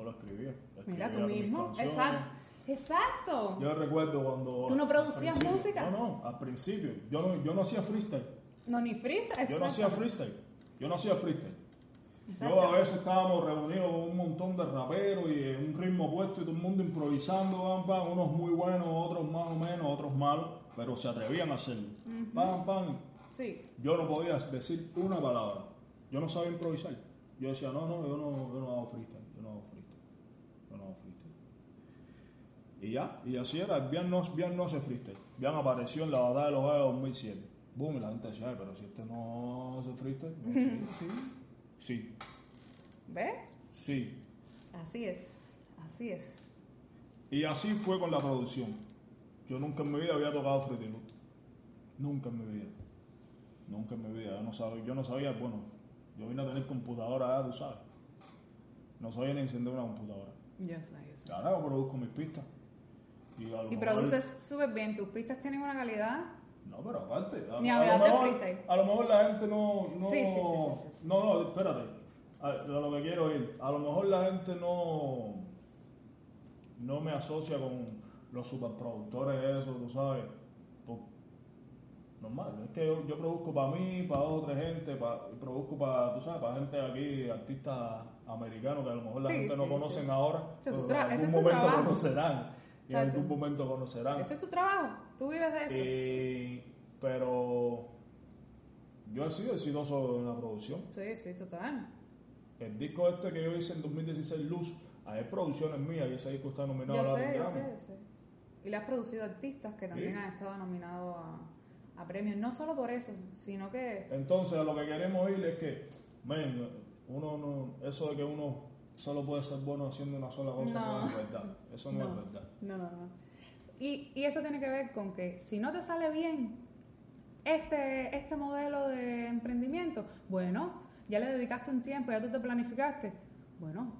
solo escribía. Mira escribía tú mis mismo. Exacto. Exacto. Yo recuerdo cuando... ¿Tú no producías música? No, no, al principio. Yo no, yo no hacía freestyle. No, ni freestyle. Yo no hacía freestyle. Yo no hacía freestyle. Yo a veces estábamos reunidos con un montón de raperos y en un ritmo puesto y todo el mundo improvisando, pam, pam, unos muy buenos, otros más o menos, otros malos, pero se atrevían a hacerlo. Pam, pam. Sí. Yo no podía decir una palabra. Yo no sabía improvisar. Yo decía, no, no, yo no, no yo no hago freestyle. Yo no hago freestyle. Y ya, y así era. Bian no, Bian no hace freestyle. Bian apareció en la batalla de los Gallos 2007. Boom, y la gente decía, "Ay, pero si este no hace freestyle. No, sí, sí, sí, ¿Ves? sí. Así es. Así es. Y así fue con la producción. Yo nunca en mi vida había tocado Loop. Nunca en mi vida. Nunca en mi vida. Yo no sabía, yo no sabía bueno, yo vine a tener computadora, tú sabes. No sabía ni encender una computadora. Yo sé, yo sé. Ahora yo produzco mis pistas. Y, a lo Y mejor- produces súper bien. Tus pistas tienen una calidad. No, pero aparte. A, Ni a hablar de mejor, freestyle. a lo mejor la gente no. no Sí, sí, sí. No, no, espérate. A, lo que quiero ir. A lo mejor la gente no. No me asocia con los superproductores, eso, tú sabes. Por- normal. Es que yo, yo produzco para mí, para otra gente, para, produzco para, tú sabes, para gente aquí, artistas americanos que a lo mejor la Sí, gente no sí, conocen sí. ahora. Pero en algún momento trabajo. conocerán. Y en algún momento conocerán. Ese es tu trabajo. Tú vives de eso. Eh, pero yo he sido exitoso en la producción. Sí, sí, total. El disco este que yo hice en 2016, Luz, hay producciones mías y ese disco está nominado Yo a la sé, yo sé, yo sé. Y le has producido artistas que también Sí. han estado nominados a, a premios. No solo por eso, sino que. Entonces, a lo que queremos ir es que, men, uno no, eso de que uno solo puede ser bueno haciendo una sola cosa no, No. es verdad. Eso no, es verdad. No, no, no. Y, y eso tiene que ver con que si no te sale bien este, este modelo de emprendimiento, bueno, ya le dedicaste un tiempo, ya tú te planificaste, bueno,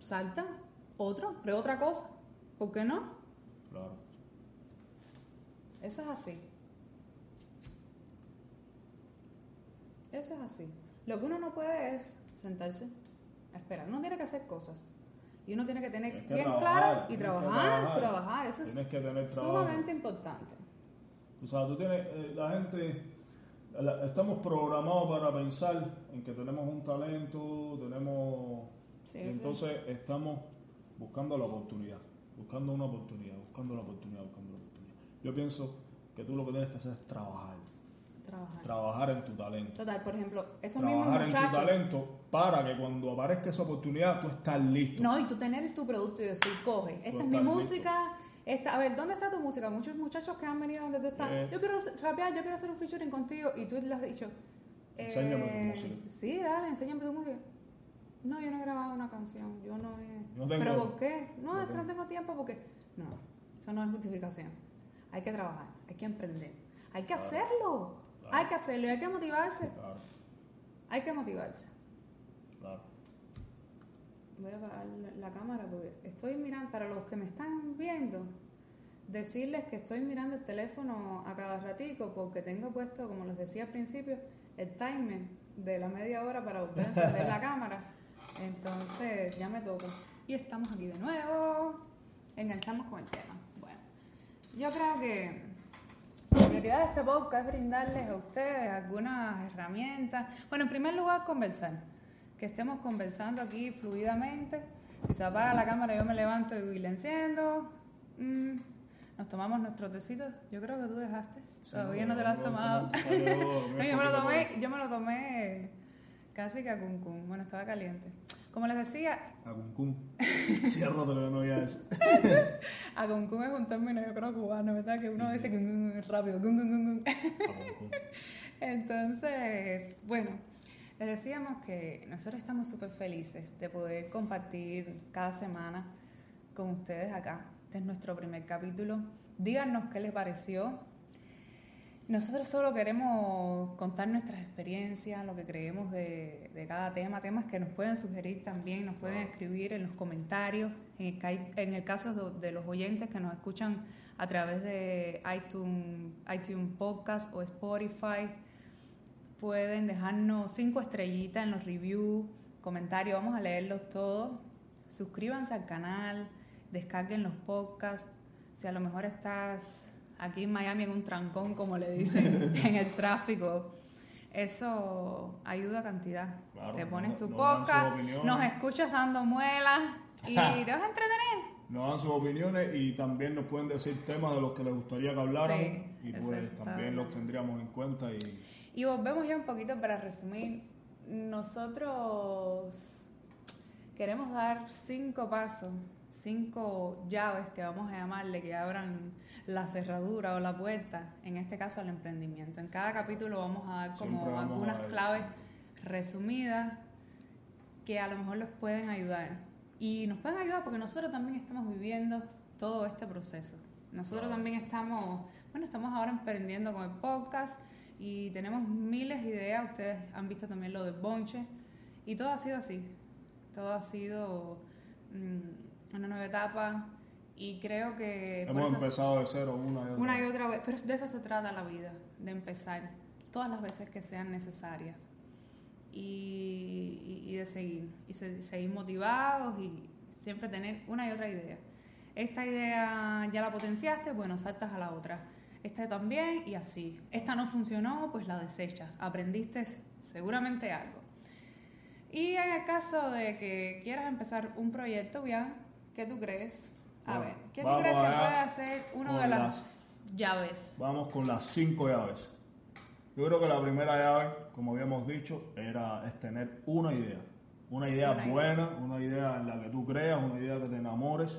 salta otro, prueba otra cosa. ¿Por qué no? Claro. Eso es así. Eso es así. Lo que uno no puede es sentarse a esperar. Uno tiene que hacer cosas. Y uno tiene que tener Tienes que bien trabajar, claro y trabajar, trabajar. trabajar. Eso es que tener sumamente importante. Tú sabes, tú tienes, eh, la gente, la- estamos programados para pensar en que tenemos un talento, tenemos... Sí, y sí. entonces estamos buscando la oportunidad, buscando una oportunidad, buscando la oportunidad, buscando la oportunidad. Yo pienso que tú lo que tienes que hacer es trabajar, Trabajar. trabajar en tu talento. Total, por ejemplo, esos mismos Trabajar en tu muchachos. talento para que cuando aparezca esa oportunidad tú estás listo. No, y tú tener tu producto y decir, coge, esta es mi listo. música. Esta, a ver, ¿dónde está tu música? Muchos muchachos que han venido donde tú estás. Eh. Yo quiero rapear, yo quiero hacer un featuring contigo. Y tú le has dicho, Enséñame tu eh, música. Sí, dale, enséñame tu música. No, yo no he grabado una canción. Yo no he. No ¿Pero por qué? No, no es que no tengo. tengo tiempo porque. No, eso no es justificación. Hay que trabajar, hay que emprender. Hay que Claro. hacerlo. Claro. Hay que hacerlo y hay que motivarse. Claro, Hay que motivarse. claro. Voy a apagar la- cámara porque estoy mirando, para los que me están viendo, decirles que estoy mirando el teléfono a cada ratico porque tengo puesto, como les decía al principio, el timer de la media hora para volver a encender la *laughs* cámara. Entonces ya me toca. Y estamos aquí de nuevo. Enganchamos con el tema. Bueno, yo creo que la prioridad de este podcast es brindarles a ustedes algunas herramientas. Bueno, en primer lugar, conversar. Que estemos conversando aquí fluidamente. Si se apaga la cámara, yo me levanto y la enciendo. Mm, nos tomamos nuestros tecitos. Yo creo que tú dejaste. Todavía no, te lo has tomado. no, *laughs* yo me lo tomé, yo me lo tomé casi que a cuncún. Bueno, estaba caliente. Como les decía... A cuncún. Cierro de lo no voy a decir. a cuncún es un término, yo creo, cubano, ¿verdad? Que uno dice que rápido. *laughs* Entonces, bueno, les decíamos que nosotros estamos súper felices de poder compartir cada semana con ustedes acá. Este es nuestro primer capítulo. Díganos qué les pareció, nosotros solo queremos contar nuestras experiencias, lo que creemos de, cada tema, temas que nos pueden sugerir también, nos pueden escribir en los comentarios, en el, caso de, los oyentes que nos escuchan a través de iTunes, iTunes Podcast o Spotify, pueden dejarnos cinco estrellitas en los reviews, comentarios, vamos a leerlos todos. Suscríbanse al canal, descarguen los podcasts. Si a lo mejor estás aquí en Miami en un trancón, como le dicen, *laughs* en el tráfico. Eso ayuda a cantidad. te pones tu poca, nos escuchas dando muelas y *laughs* te vas a entretener. Nos dan sus opiniones y también nos pueden decir temas de los que les gustaría que habláramos y pues también los tendríamos en cuenta. Y... y volvemos ya un poquito para resumir. Nosotros queremos dar cinco pasos cinco llaves que vamos a llamarle que abran la cerradura o la puerta, en este caso al emprendimiento. En cada capítulo vamos a dar como algunas claves resumidas que a lo mejor los pueden ayudar. Y nos pueden ayudar porque nosotros también estamos viviendo todo este proceso. Nosotros también estamos, bueno, estamos ahora emprendiendo con el podcast y tenemos miles de ideas. Ustedes han visto también lo de Bonche y todo ha sido así. Todo ha sido... Mm, una nueva etapa y creo que... Hemos empezado de cero una y otra Una y otra vez, pero de eso se trata la vida, de empezar todas las veces que sean necesarias y, y, de seguir, y seguir motivados y siempre tener una y otra idea. Esta idea ya la potenciaste, bueno, saltas a la otra. Esta también y así. Esta no funcionó, pues la desechas. Aprendiste seguramente algo. Y en el caso de que quieras empezar un proyecto, ya ¿Qué tú crees? A ver, ¿qué tú crees que puede hacer una de las, llaves? Vamos con las cinco llaves. Yo creo que la primera llave, como habíamos dicho, era es tener una idea. Una idea buena, una idea en la que tú creas, una idea que te enamores,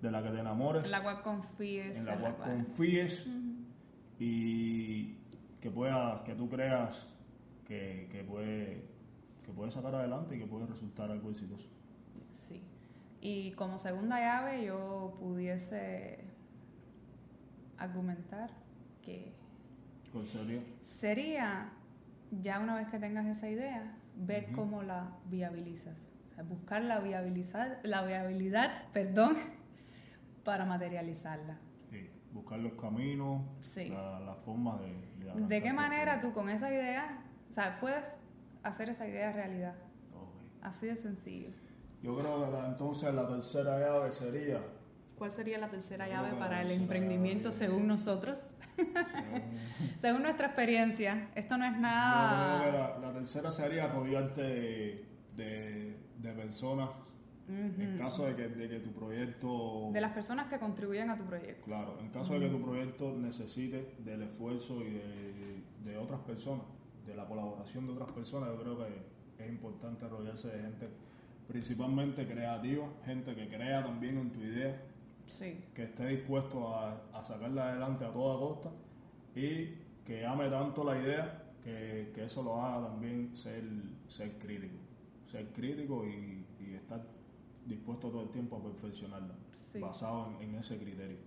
de la que te enamores. En la cual confíes. En la, cual, confíes y que puedas, que tú creas que, que puede, que puede sacar adelante y que puede resultar algo exitoso. Sí. Y como segunda llave yo pudiese argumentar que... ¿Cuál sería? Sería, ya una vez que tengas esa idea, ver cómo la viabilizas. O sea, buscar la, viabilizar, la viabilidad *laughs* perdón, para materializarla. Sí, buscar los caminos, las formas de... ¿De, qué manera tú con esa idea, o sea, puedes hacer esa idea realidad? Así de sencillo. Yo creo que entonces la tercera llave sería... ¿Cuál sería la tercera llave para el emprendimiento según nosotros? *laughs* Según... nuestra experiencia. Esto no es nada... Yo creo que la, tercera sería rodearte de, de, personas En caso de que, de que, tu proyecto... De las personas que contribuyen a tu proyecto. Claro, en caso de que tu proyecto necesite del esfuerzo y de, de, otras personas, de la colaboración de otras personas, yo creo que es importante rodearse de gente principalmente creativa, gente que crea también en tu idea, que esté dispuesto a, sacarla adelante a toda costa y que ame tanto la idea que, eso lo haga también ser, ser crítico, ser crítico y, estar dispuesto todo el tiempo a perfeccionarla, basado en, ese criterio.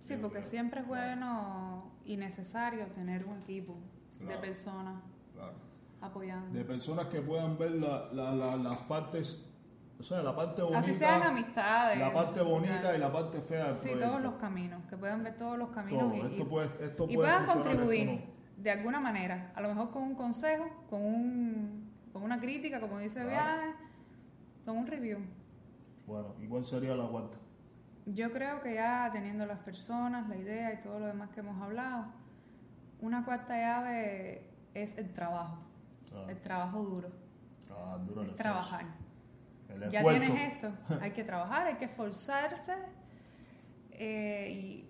Sí, porque siempre es bueno y necesario tener un equipo de personas. Claro apoyando. De personas que puedan ver la, la, las partes, o sea, la parte bonita. Así sean amistades. La parte bonita y la parte fea Sí, todos los caminos, que puedan ver todos los caminos y, esto puede, esto puedan contribuir. de alguna manera, a lo mejor con un consejo, con, un, con una crítica, como dice Claro. Viaje, con un review. Bueno, ¿y cuál sería la cuarta? Yo creo que ya teniendo las personas, la idea y todo lo demás que hemos hablado, una cuarta llave es el trabajo, Ah, el trabajo duro, trabajar duro el es esfuerzo. trabajar. El Ya esfuerzo. tienes esto, *laughs* hay que trabajar, hay que esforzarse eh, y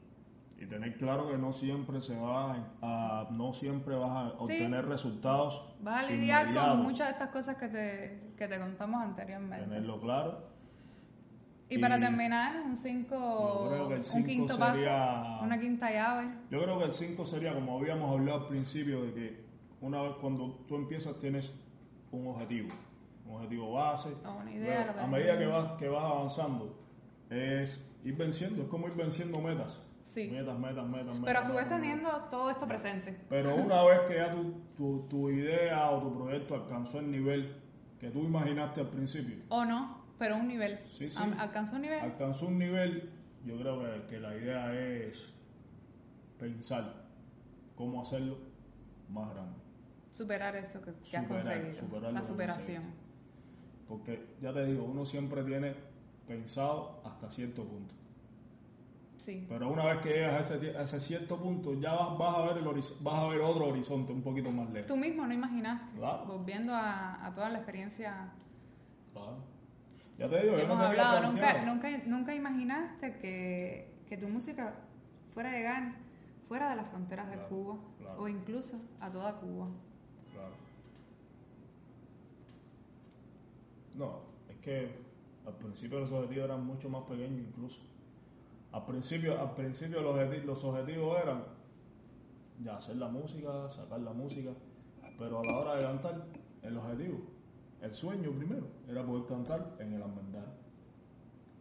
Y tener claro que no siempre se va a, no siempre vas a Sí. obtener resultados. vas a lidiar inmediatos. con muchas de estas cosas que te, que te contamos anteriormente. Tenerlo claro. Y para terminar, un yo 5, creo que el un quinto sería- paso, una quinta llave. Yo creo que el 5 sería como habíamos hablado al principio de que una vez cuando tú empiezas tienes un objetivo, un objetivo base. O una idea, Luego, lo que a medida que vas, que vas avanzando es ir venciendo, es como ir venciendo metas. Sí. Metas, metas, metas, metas. Pero a su vez teniendo todo esto presente. Pero una *laughs* vez que ya tu, tu, tu idea o tu proyecto alcanzó el nivel que tú imaginaste al principio, O no, pero un nivel. Sí, sí. Alcanzó un nivel. alcanzó un nivel, yo creo que, que la idea es pensar cómo hacerlo más grande. Superar eso que, que has conseguido. superar la superación. Porque ya te digo, uno siempre tiene pensado hasta cierto punto. Sí. Pero una vez que llegas a ese, a ese cierto punto, ya vas, vas a ver el vas a ver otro horizonte un poquito más lejos. Tú mismo no imaginaste. Claro. Volviendo a, a toda la experiencia Claro. Ya te digo, yo no hemos te había hablado. Nunca, nunca, nunca imaginaste que, que tu música fuera a llegar fuera de las fronteras de Claro, Cuba claro. o incluso a toda Cuba. Claro. No, es que al principio los objetivos eran mucho más pequeños incluso. Al principio, al principio los, objeti- los objetivos eran ya hacer la música, sacar la música, pero a la hora de cantar, el objetivo, el sueño primero, era poder cantar en el Almendar.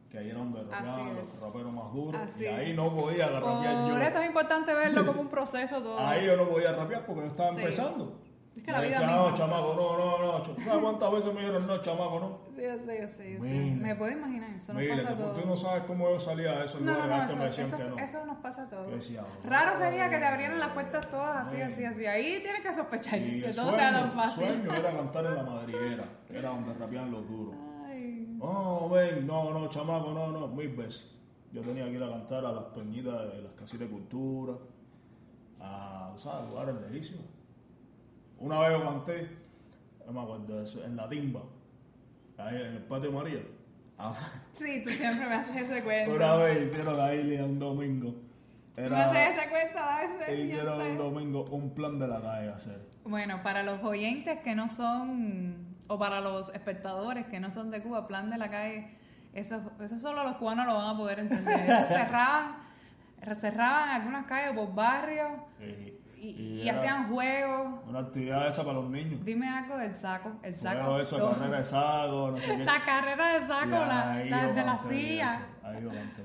Que ahí era donde rapeaban los raperos más duros. Así y ahí es. no podía rapear yo. Por eso es importante verlo como un proceso *laughs* todo. Ahí yo no podía rapear porque yo estaba Sí. empezando. Es que la Me vida no, chamaco, un no, no, no. ¿Tú sabes cuántas veces me dijeron, no, chamaco, no? Sí, yo sé. Mira. Me puedo imaginar, eso nos Mira, pasa a todos. tú no sabes cómo yo salía de esos No, no, lugares no, que eso, me decían eso, que no. eso nos pasa a todos. Decía, oh, Raro sería que te abrieran las puertas todas así, así, así. Ahí tienes que sospechar Y que todo sea tan fácil. sueño era cantar en la *laughs* madriguera, que era donde rapeaban los duros. Ay, Oh, ven, no, no, chamaco, no, no, mil veces. Yo tenía que ir a cantar a las peñitas de las casitas de cultura, a, ¿sabes? Lugares lejísimos. Una vez yo canté, no me acuerdo de eso, en la timba, ahí en el patio María. Ah, *laughs* Sí, tú siempre me haces ese cuento. Una vez hicieron ahí un domingo. Era, ese cuento a veces. yo hicieron un domingo un plan de la calle hacer. Bueno, para los oyentes que no son, o para los espectadores que no son de Cuba, plan de la calle, eso, eso solo los cubanos lo van a poder entender. Eso *laughs* cerraban, cerraban algunas calles por barrios Y, y, y y era hacían juegos. Una actividad esa para los niños. Dime algo del saco. El saco. Juego eso, todo. carrera de saco, no sé *laughs* qué. La carrera de saco, la, ahí la de la silla. Ahí yo canté.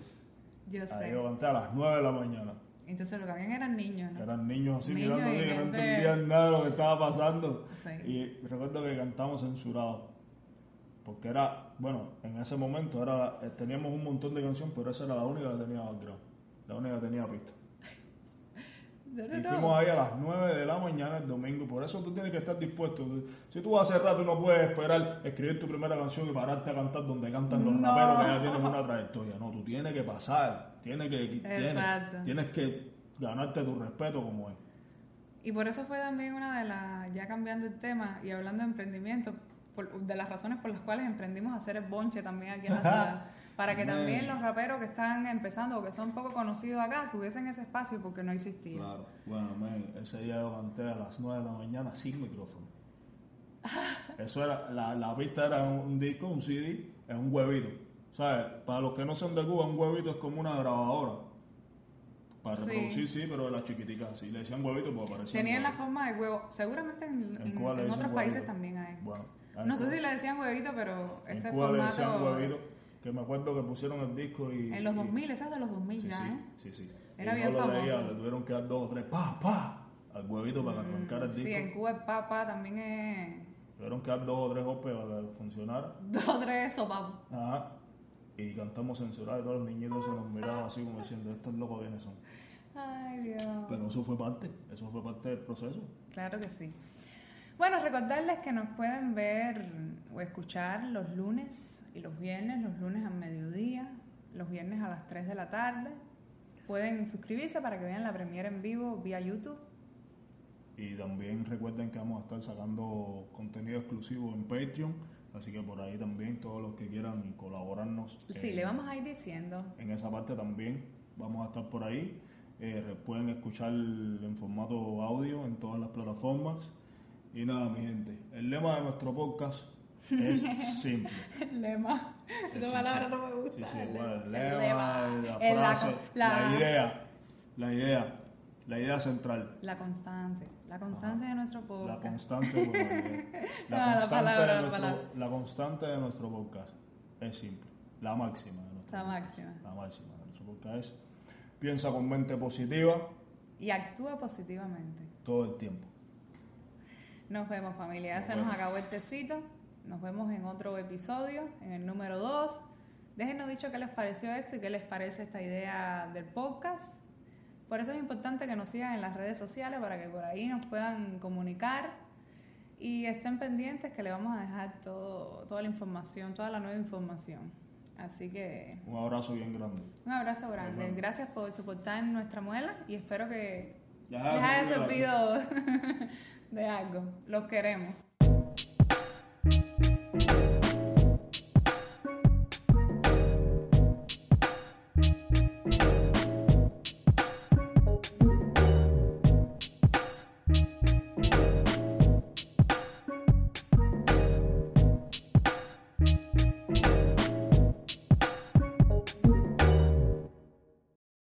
Yo Ahí sé. yo canté a las 9 de la mañana. Entonces lo que habían eran niños, ¿no? Eran niños así Niños mirando que no entendían nada de lo que estaba pasando. Sí. Y recuerdo que cantamos censurado. Porque era, bueno, en ese momento era, eh, teníamos un montón de canciones, pero esa era la única que tenía background. La única que tenía pista. No, no, Y fuimos ahí a las 9 de la mañana el domingo. Por eso tú tienes que estar dispuesto. Si tú hace rato no puedes esperar escribir tu primera canción y pararte a cantar donde cantan los raperos que ya tienen una trayectoria. No, tú tienes que pasar. Tienes que, tienes, tienes que ganarte tu respeto como es. Y por eso fue también una de las, ya cambiando el tema y hablando de emprendimiento, por- de las razones por las cuales emprendimos a hacer el bonche también aquí en la *laughs* ciudad. Para que también los raperos que están empezando o que son poco conocidos acá tuviesen ese espacio porque no existía. Claro. Bueno, man, ese día yo canté a las 9 de la mañana sin micrófono. *laughs* Eso era, la, la pista era un, disco, un CD, es un huevito. ¿Sabes? Para los que no son de Cuba, un huevito es como una grabadora. Para Sí. reproducir, sí, pero de las chiquiticas. Si le decían huevito, pues parecía. Tenían la forma de huevo. Seguramente en, otros países huevito. también hay. Bueno, en No sé si le decían huevito, pero ese Cuba le formato... decían huevito, que me acuerdo que pusieron el disco y... En los y- 2000, esas de los 2000 Sí, ya, sí, ¿eh? sí, sí. Era Y bien no lo famoso. leía, le tuvieron que dar dos o tres, pa, pa, al huevito para que arrancara el disco. Sí, en Cuba el papá también es Tuvieron que dar dos o tres golpes para que funcionara. dos o tres sopapos. Ajá. Y cantamos censurado y todos los niñitos se nos miraban así como diciendo, estos locos quiénes son. Ay, Dios. Pero eso fue parte, eso fue parte del proceso. Claro que sí. Bueno, recordarles que nos pueden ver o escuchar los lunes y los viernes, los lunes al mediodía, los viernes a las 3 de la tarde. Pueden suscribirse para que vean la premiere en vivo vía YouTube. Y también recuerden que vamos a estar sacando contenido exclusivo en Patreon, así que por ahí también todos los que quieran colaborarnos. Sí, eh, le vamos a ir diciendo. En esa parte también vamos a estar por ahí. Eh, pueden escuchar en formato audio en todas las plataformas. Y nada, mi gente, el lema de nuestro podcast es *laughs* simple. El lema. Es Esa palabra no me gusta. Sí, sí, El bueno, el lema. lema, la lema. frase, La- la idea, la idea, la idea central. La constante. La constante de nuestro La podcast. constante, bueno, la, *laughs* Ah, la constante palabra, de la nuestro, la constante de nuestro podcast es simple, la máxima de nuestro La podcast. máxima. La máxima de nuestro podcast es piensa con mente positiva Y actúa positivamente. todo el tiempo. Nos vemos familia, ya se nos acabó el tecito. Nos vemos en otro episodio, en el número 2. Déjenos dicho qué les pareció esto y qué les parece esta idea del podcast. Por eso es importante que nos sigan en las redes sociales para que por ahí nos puedan comunicar y estén pendientes que le vamos a dejar todo, toda la información, toda la nueva información. Así que Un abrazo bien grande. un abrazo grande. Gracias por soportar nuestra muela y espero que Les les haya servido *laughs* de algo. Los queremos.